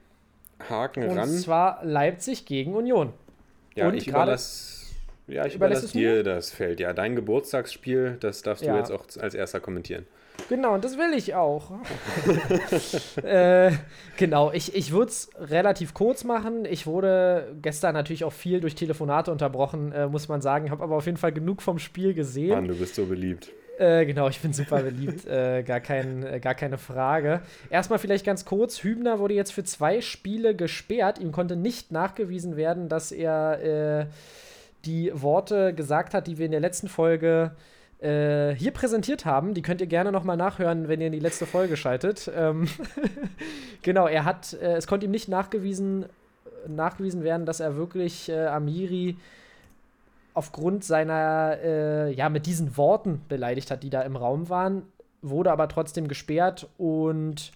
Haken und ran. Und zwar Leipzig gegen Union. Ja, und ich überlasse, ja, ich überlasse dir das Feld. Ja, dein Geburtstagsspiel, das darfst ja. du jetzt auch als erster kommentieren. Genau, und das will ich auch. äh, genau, ich, ich würde es relativ kurz machen. Ich wurde gestern natürlich auch viel durch Telefonate unterbrochen, äh, muss man sagen. Habe aber auf jeden Fall genug vom Spiel gesehen. Mann, du bist so beliebt. Äh, genau, ich bin super beliebt, äh, gar, kein, äh, gar keine Frage. Erstmal vielleicht ganz kurz: Hübner wurde jetzt für zwei Spiele gesperrt. Ihm konnte nicht nachgewiesen werden, dass er äh, die Worte gesagt hat, die wir in der letzten Folge äh, hier präsentiert haben. Die könnt ihr gerne nochmal nachhören, wenn ihr in die letzte Folge schaltet. Ähm genau, er hat, äh, es konnte ihm nicht nachgewiesen, nachgewiesen werden, dass er wirklich äh, Amiri aufgrund seiner, äh, ja, mit diesen Worten beleidigt hat, die da im Raum waren, wurde aber trotzdem gesperrt und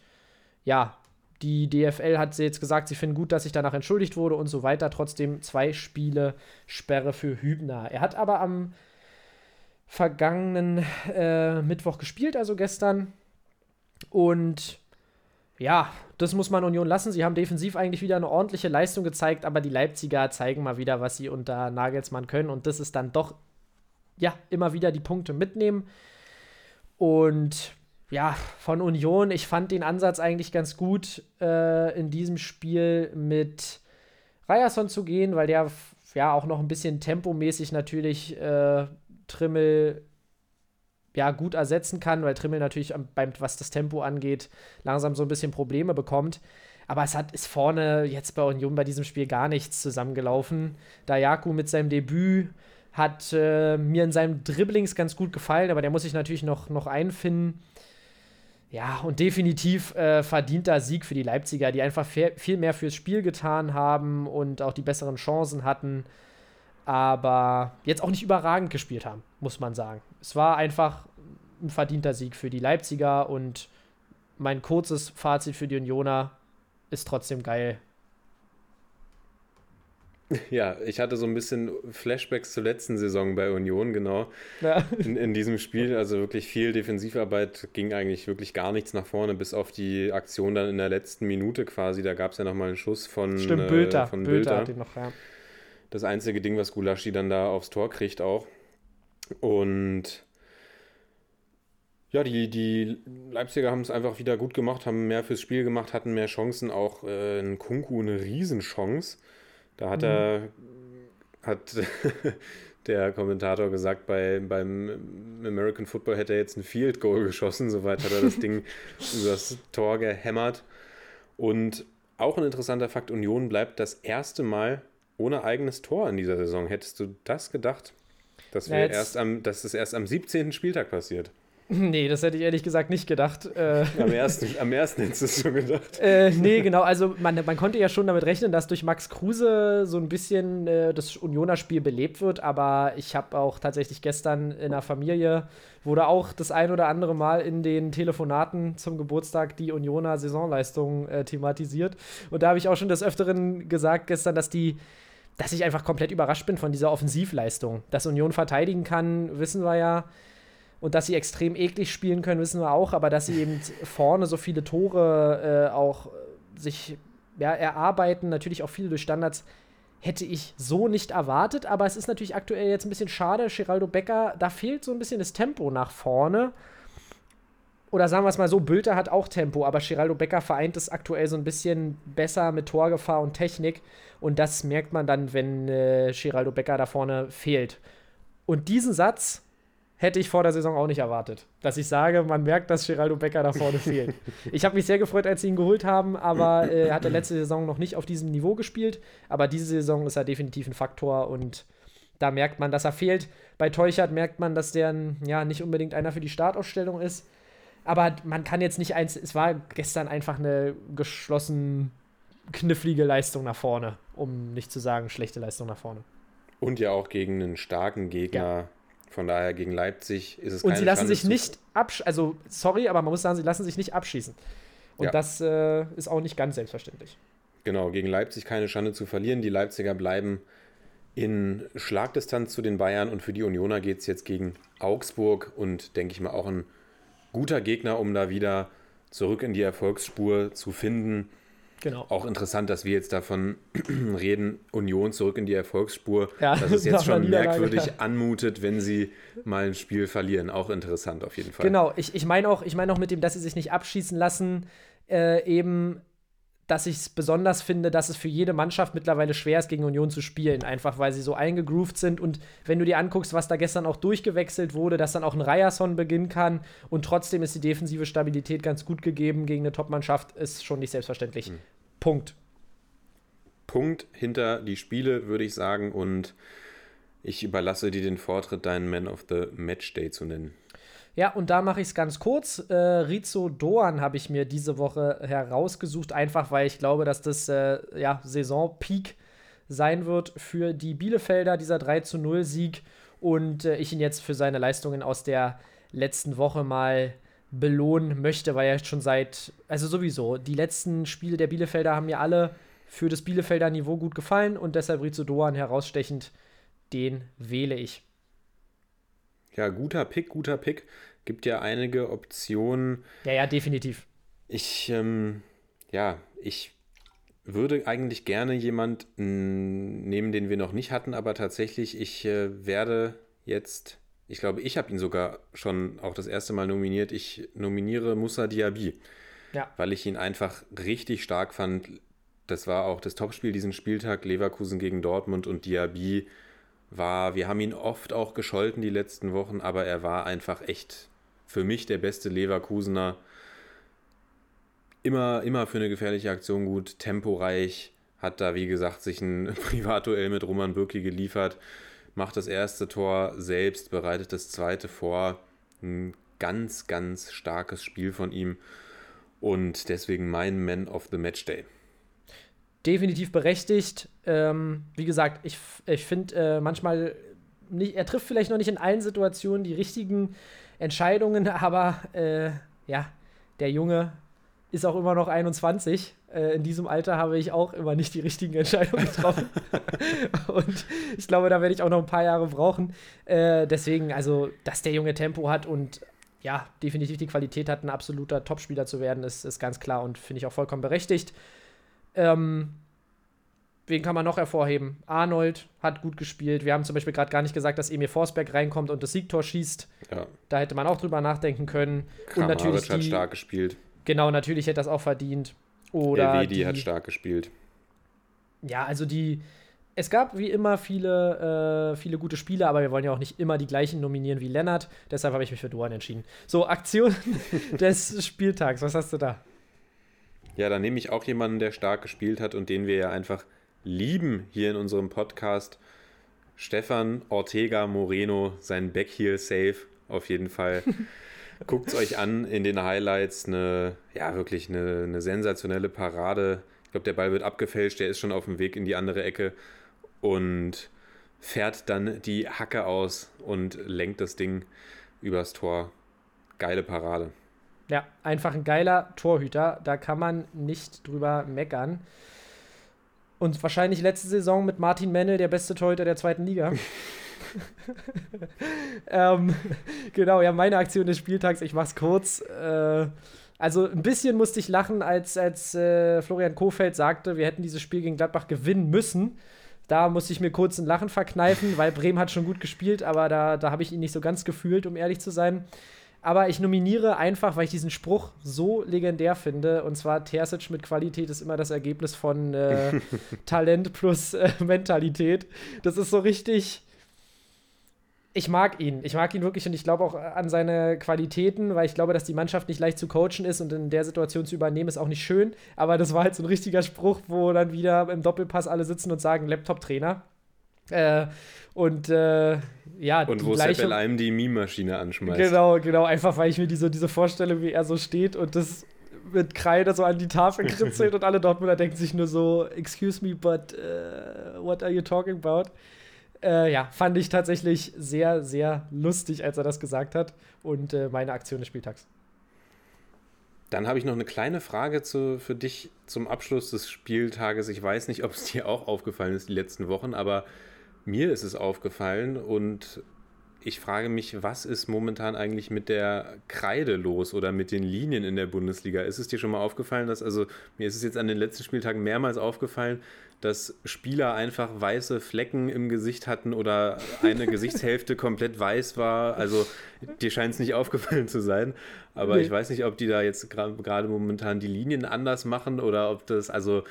ja, die DFL hat jetzt gesagt, sie finden gut, dass sich danach entschuldigt wurde und so weiter. Trotzdem zwei Spiele Sperre für Hübner. Er hat aber am vergangenen äh, Mittwoch gespielt, also gestern. Und ja, das muss man Union lassen. Sie haben defensiv eigentlich wieder eine ordentliche Leistung gezeigt, aber die Leipziger zeigen mal wieder, was sie unter Nagelsmann können. Und das ist dann doch, ja, immer wieder die Punkte mitnehmen. Und ja, von Union, ich fand den Ansatz eigentlich ganz gut, äh, in diesem Spiel mit Ryerson zu gehen, weil der ja auch noch ein bisschen tempomäßig natürlich äh, Trimmel ja gut ersetzen kann, weil Trimmel natürlich beim, was das Tempo angeht, langsam so ein bisschen Probleme bekommt. Aber es hat, ist vorne jetzt bei Union bei diesem Spiel gar nichts zusammengelaufen. Dayaku mit seinem Debüt hat äh, mir in seinem Dribblings ganz gut gefallen, aber der muss sich natürlich noch, noch einfinden. Ja, und definitiv äh, verdienter Sieg für die Leipziger, die einfach viel mehr fürs Spiel getan haben und auch die besseren Chancen hatten, aber jetzt auch nicht überragend gespielt haben, muss man sagen. Es war einfach ein verdienter Sieg für die Leipziger und mein kurzes Fazit für die Unioner ist trotzdem geil, Ja, ich hatte so ein bisschen Flashbacks zur letzten Saison bei Union, genau. Ja. In, in, diesem Spiel, also wirklich viel Defensivarbeit, ging eigentlich wirklich gar nichts nach vorne, bis auf die Aktion dann in der letzten Minute quasi. Da gab es ja nochmal einen Schuss von Stimmt, Bülter. Äh, von Bülter. Bülter noch, ja. Das einzige Ding, was Gulaschi dann da aufs Tor kriegt auch. Und ja, die, die Leipziger haben es einfach wieder gut gemacht, haben mehr fürs Spiel gemacht, hatten mehr Chancen, auch äh, in Kunku eine Riesenchance. Da hat mhm. er, hat der Kommentator gesagt, bei, beim American Football hätte er jetzt ein Field Goal geschossen. Soweit hat er das Ding übers Tor gehämmert. Und auch ein interessanter Fakt: Union bleibt das erste Mal ohne eigenes Tor in dieser Saison. Hättest du das gedacht? Dass, wir ja, erst am, dass es erst am 17. Spieltag passiert. Nee, das hätte ich ehrlich gesagt nicht gedacht. Äh, am, ersten, am ersten hättest du es so gedacht. Äh, nee, genau. Also man, man konnte ja schon damit rechnen, dass durch Max Kruse so ein bisschen äh, das Unioner-Spiel belebt wird. Aber ich habe auch tatsächlich gestern in der Familie, wurde auch das ein oder andere Mal in den Telefonaten zum Geburtstag die Unioner Saisonleistung äh, thematisiert. Und da habe ich auch schon des Öfteren gesagt gestern, dass die dass ich einfach komplett überrascht bin von dieser Offensivleistung. Dass Union verteidigen kann, wissen wir ja. Und dass sie extrem eklig spielen können, wissen wir auch, aber dass sie eben vorne so viele Tore äh, auch sich ja, erarbeiten, natürlich auch viele durch Standards, hätte ich so nicht erwartet. Aber es ist natürlich aktuell jetzt ein bisschen schade. Geraldo Becker, da fehlt so ein bisschen das Tempo nach vorne. Oder sagen wir es mal so, Bülter hat auch Tempo, aber Geraldo Becker vereint es aktuell so ein bisschen besser mit Torgefahr und Technik. Und das merkt man dann, wenn äh, Geraldo Becker da vorne fehlt. Und diesen Satz hätte ich vor der Saison auch nicht erwartet. Dass ich sage, man merkt, dass Geraldo Becker da vorne fehlt. Ich habe mich sehr gefreut, als sie ihn geholt haben, aber äh, er hat der letzte Saison noch nicht auf diesem Niveau gespielt. Aber diese Saison ist er definitiv ein Faktor und da merkt man, dass er fehlt. Bei Teuchert merkt man, dass der ja nicht unbedingt einer für die Startausstellung ist. Aber man kann jetzt nicht eins. Es war gestern einfach eine geschlossen knifflige Leistung nach vorne, um nicht zu sagen schlechte Leistung nach vorne. Und ja auch gegen einen starken Gegner. Ja von daher gegen Leipzig ist es Und sie lassen Chance sich nicht abschießen. Also, sorry, aber man muss sagen, sie lassen sich nicht abschießen. Und ja. das äh, ist auch nicht ganz selbstverständlich. Genau, gegen Leipzig keine Schande zu verlieren. Die Leipziger bleiben in Schlagdistanz zu den Bayern und für die Unioner geht es jetzt gegen Augsburg und denke ich mal auch ein guter Gegner, um da wieder zurück in die Erfolgsspur zu finden. Genau. Auch interessant, dass wir jetzt davon reden, Union zurück in die Erfolgsspur, ja, dass es jetzt schon merkwürdig ja. anmutet, wenn sie mal ein Spiel verlieren. Auch interessant auf jeden Fall. Genau, ich, ich meine auch, ich mein auch mit dem, dass sie sich nicht abschießen lassen, äh, eben dass ich es besonders finde, dass es für jede Mannschaft mittlerweile schwer ist, gegen Union zu spielen, einfach weil sie so eingegroovt sind. Und wenn du dir anguckst, was da gestern auch durchgewechselt wurde, dass dann auch ein Ryerson beginnen kann und trotzdem ist die defensive Stabilität ganz gut gegeben gegen eine Top-Mannschaft, ist schon nicht selbstverständlich. Mhm. Punkt. Punkt hinter die Spiele, würde ich sagen. Und Ich überlasse dir den Vortritt, deinen Man of the Match Day zu nennen. Ja, und da mache ich es ganz kurz. Äh, Rizo Doan habe ich mir diese Woche herausgesucht, einfach weil ich glaube, dass das äh, ja, Saison-Peak sein wird für die Bielefelder, dieser 3 zu 0 Sieg. Und äh, ich ihn jetzt für seine Leistungen aus der letzten Woche mal belohnen möchte, weil er schon seit, also sowieso, die letzten Spiele der Bielefelder haben mir alle für das Bielefelder Niveau gut gefallen und deshalb Rizo Doan herausstechend, den wähle ich. Ja, guter Pick, guter Pick. Gibt ja einige Optionen. Ja, ja, definitiv. Ich, ähm, ja, ich würde eigentlich gerne jemand nehmen, den wir noch nicht hatten, aber tatsächlich, ich äh, werde jetzt, ich glaube, ich habe ihn sogar schon auch das erste Mal nominiert. Ich nominiere Musa Diaby. Ja. Weil ich ihn einfach richtig stark fand. Das war auch das Topspiel diesen Spieltag, Leverkusen gegen Dortmund und Diaby war, wir haben ihn oft auch gescholten die letzten Wochen, aber er war einfach echt für mich der beste Leverkusener. Immer, immer für eine gefährliche Aktion gut, temporeich, hat da wie gesagt sich ein Privatduell mit Roman Bürki geliefert, macht das erste Tor selbst, bereitet das zweite vor. Ein ganz, ganz starkes Spiel von ihm und deswegen mein Man of the Match Day definitiv berechtigt. Ähm, wie gesagt, ich, ich finde äh, manchmal, nicht, er trifft vielleicht noch nicht in allen Situationen die richtigen Entscheidungen, aber äh, ja, der Junge ist auch immer noch 21. Äh, in diesem Alter habe ich auch immer nicht die richtigen Entscheidungen getroffen. und ich glaube, da werde ich auch noch ein paar Jahre brauchen. Äh, deswegen, also, dass der Junge Tempo hat und ja, definitiv die Qualität hat, ein absoluter Topspieler zu werden, ist, ist ganz klar und finde ich auch vollkommen berechtigt. Ähm, wen kann man noch hervorheben? Arnold hat gut gespielt. Wir haben zum Beispiel gerade gar nicht gesagt, dass Emil Forsberg reinkommt und das Siegtor schießt. Ja. Da hätte man auch drüber nachdenken können. Kramaric und natürlich die, hat stark gespielt. Genau, natürlich hätte das auch verdient. Oder Elvedi die, hat stark gespielt. Ja, also die. Es gab wie immer viele, äh, viele gute Spiele, aber wir wollen ja auch nicht immer die gleichen nominieren wie Lennart. Deshalb habe ich mich für Duan entschieden. So, Aktion des Spieltags. Was hast du da? Ja, dann nehme ich auch jemanden, der stark gespielt hat und den wir ja einfach lieben hier in unserem Podcast. Stefan Ortega Moreno, sein Backheel Safe auf jeden Fall. Guckt es euch an in den Highlights. Eine, ja, wirklich eine, eine sensationelle Parade. Ich glaube, der Ball wird abgefälscht, der ist schon auf dem Weg in die andere Ecke und fährt dann die Hacke aus und lenkt das Ding übers Tor. Geile Parade. Ja, einfach ein geiler Torhüter. Da kann man nicht drüber meckern. Und wahrscheinlich letzte Saison mit Martin Mennel der beste Torhüter der zweiten Liga. ähm, genau, ja, meine Aktion des Spieltags, ich mach's kurz. Äh, also ein bisschen musste ich lachen, als, als äh, Florian Kofeld sagte, wir hätten dieses Spiel gegen Gladbach gewinnen müssen. Da musste ich mir kurz ein Lachen verkneifen, weil Bremen hat schon gut gespielt, aber da, da habe ich ihn nicht so ganz gefühlt, um ehrlich zu sein. Aber ich nominiere einfach, weil ich diesen Spruch so legendär finde. Und zwar Terzic mit Qualität ist immer das Ergebnis von äh, Talent plus äh, Mentalität. Das ist so richtig. Ich mag ihn. Ich mag ihn wirklich und ich glaube auch an seine Qualitäten, weil ich glaube, dass die Mannschaft nicht leicht zu coachen ist und in der Situation zu übernehmen ist auch nicht schön. Aber das war halt so ein richtiger Spruch, wo dann wieder im Doppelpass alle sitzen und sagen: Laptop-Trainer. Äh, und äh, ja, und wo Sepp einem die Meme-Maschine anschmeißt. Genau, genau, einfach weil ich mir diese, diese Vorstellung, wie er so steht und das mit Kreide so an die Tafel kritzelt und alle Dortmunder denken sich nur so, excuse me, but uh, what are you talking about? Äh, ja, fand ich tatsächlich sehr, sehr lustig, als er das gesagt hat und äh, meine Aktion des Spieltags. Dann habe ich noch eine kleine Frage zu, für dich zum Abschluss des Spieltages. Ich weiß nicht, ob es dir auch aufgefallen ist die letzten Wochen, aber mir ist es aufgefallen und ich frage mich, was ist momentan eigentlich mit der Kreide los oder mit den Linien in der Bundesliga? Ist es dir schon mal aufgefallen, dass, also mir ist es jetzt an den letzten Spieltagen mehrmals aufgefallen, dass Spieler einfach weiße Flecken im Gesicht hatten oder eine Gesichtshälfte komplett weiß war. Also dir scheint es nicht aufgefallen zu sein. Aber nee. ich weiß nicht, ob die da jetzt gerade momentan die Linien anders machen oder ob das, also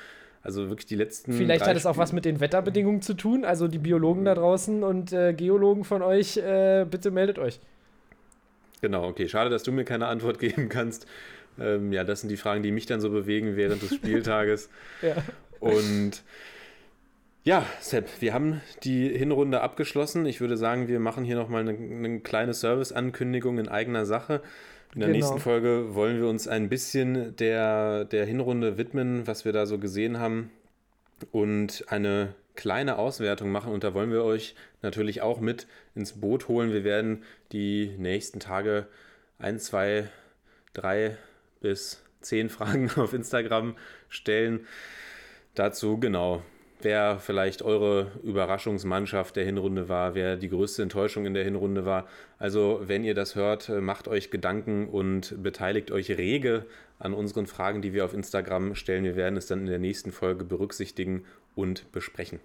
also wirklich die letzten. Vielleicht hat es auch was mit den Wetterbedingungen zu tun. Also die Biologen da draußen und äh, Geologen von euch, äh, bitte meldet euch. Genau, okay. Schade, dass du mir keine Antwort geben kannst. Ähm, ja, das sind die Fragen, die mich dann so bewegen während des Spieltages. ja. Und Ja, Sepp, wir haben die Hinrunde abgeschlossen. Ich würde sagen, wir machen hier nochmal eine, eine kleine Service-Ankündigung in eigener Sache. In der Genau. nächsten Folge wollen wir uns ein bisschen der, der Hinrunde widmen, was wir da so gesehen haben und eine kleine Auswertung machen. Und da wollen wir euch natürlich auch mit ins Boot holen. Wir werden die nächsten Tage ein, zwei, drei bis zehn Fragen auf Instagram stellen. Dazu genau, wer vielleicht eure Überraschungsmannschaft der Hinrunde war, wer die größte Enttäuschung in der Hinrunde war. Also, wenn ihr das hört, äh, macht euch Gedanken und beteiligt euch rege an unseren Fragen, die wir auf Instagram stellen. Wir werden es dann in der nächsten Folge berücksichtigen und besprechen.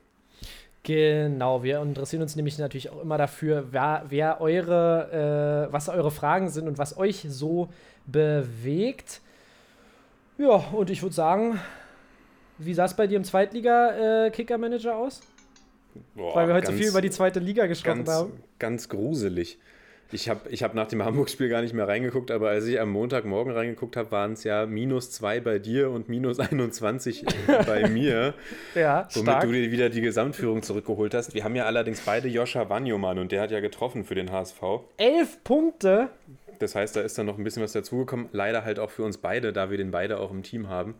Genau, wir interessieren uns nämlich natürlich auch immer dafür, wer, wer eure, äh, was eure Fragen sind und was euch so bewegt. Ja, und ich würde sagen, wie sah es bei dir im Zweitliga-Kicker-Manager aus? Boah, Weil wir heute so ganz- viel über die zweite Liga gesprochen ganz, haben. ganz gruselig. Ich habe ich hab nach dem Hamburg-Spiel gar nicht mehr reingeguckt, aber als ich am Montagmorgen reingeguckt habe, waren es ja minus 2 bei dir und minus 21 bei mir. Ja, Womit stark. du dir wieder die Gesamtführung zurückgeholt hast. Wir haben ja allerdings beide Joscha Wanjomann und der hat ja getroffen für den HSV. Elf Punkte. Das heißt, da ist dann noch ein bisschen was dazugekommen. Leider halt auch für uns beide, da wir den beide auch im Team haben.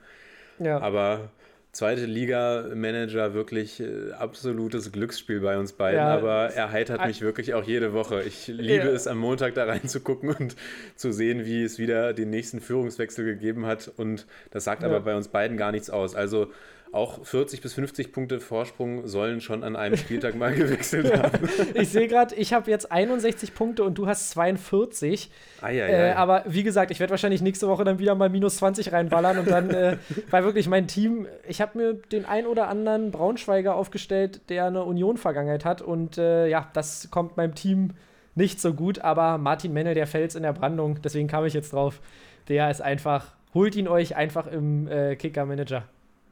Ja. Aber zweite Liga-Manager wirklich äh, absolutes Glücksspiel bei uns beiden. Ja. Aber er heitert mich wirklich auch jede Woche. Ich liebe Ja. es, am Montag da reinzugucken und zu sehen, wie es wieder den nächsten Führungswechsel gegeben hat. Und das sagt Ja. aber bei uns beiden gar nichts aus. Also auch 40 bis 50 Punkte Vorsprung sollen schon an einem Spieltag mal gewechselt haben. Ich sehe gerade, ich habe jetzt 61 Punkte und du hast 42. Eieiei. Äh, aber wie gesagt, ich werde wahrscheinlich nächste Woche dann wieder mal minus 20 reinballern und dann, äh, weil wirklich mein Team, ich habe mir den ein oder anderen Braunschweiger aufgestellt, der eine Union-Vergangenheit hat und äh, ja, das kommt meinem Team nicht so gut, aber Martin Mennel, der Fels in der Brandung, deswegen kam ich jetzt drauf, der ist einfach, holt ihn euch einfach im äh, Kicker-Manager.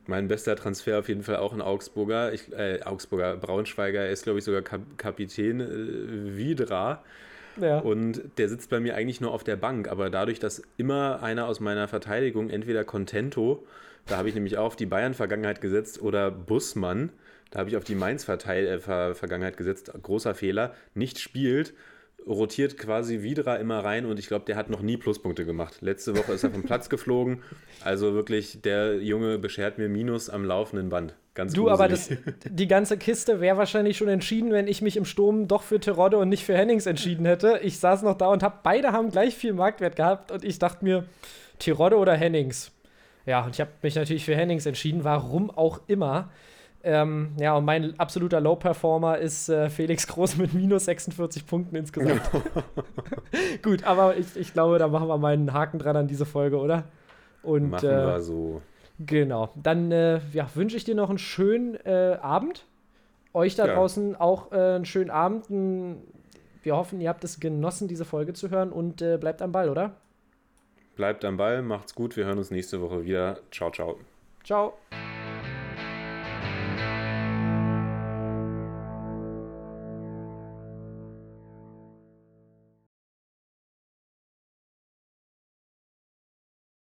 Mein bester Transfer auf jeden Fall auch ein Augsburger. Ich, äh, Augsburger Braunschweiger er ist, glaube ich, sogar Kap Kapitän äh, Widra. Ja. Und der sitzt bei mir eigentlich nur auf der Bank. Aber dadurch, dass immer einer aus meiner Verteidigung, entweder Contento, da habe ich nämlich auch auf die Bayern-Vergangenheit gesetzt, oder Bussmann, da habe ich auf die Mainz-Vergangenheit gesetzt, großer Fehler, nicht spielt, rotiert quasi Widra immer rein und ich glaube, der hat noch nie Pluspunkte gemacht. Letzte Woche ist er vom Platz geflogen. Also wirklich, der Junge beschert mir Minus am laufenden Band. Ganz Du, aber das, gruselig. die ganze Kiste wäre wahrscheinlich schon entschieden, wenn ich mich im Sturm doch für Terodde und nicht für Hennings entschieden hätte. Ich saß noch da und hab, beide haben gleich viel Marktwert gehabt und ich dachte mir, Terodde oder Hennings. Ja, und ich habe mich natürlich für Hennings entschieden, warum auch immer. Ähm, ja, und mein absoluter Low-Performer ist äh, Felix Groß mit minus 46 Punkten insgesamt. Gut, aber ich, ich glaube, da machen wir mal einen Haken dran an diese Folge, oder? Und, Machen äh, wir so. Genau. Dann äh, ja, wünsche ich dir noch einen schönen äh, Abend. Euch da Ja. draußen auch äh, einen schönen Abend. Wir hoffen, ihr habt es genossen, diese Folge zu hören und äh, bleibt am Ball, oder? Bleibt am Ball, macht's gut. Wir hören uns nächste Woche wieder. Ciao, ciao. Ciao.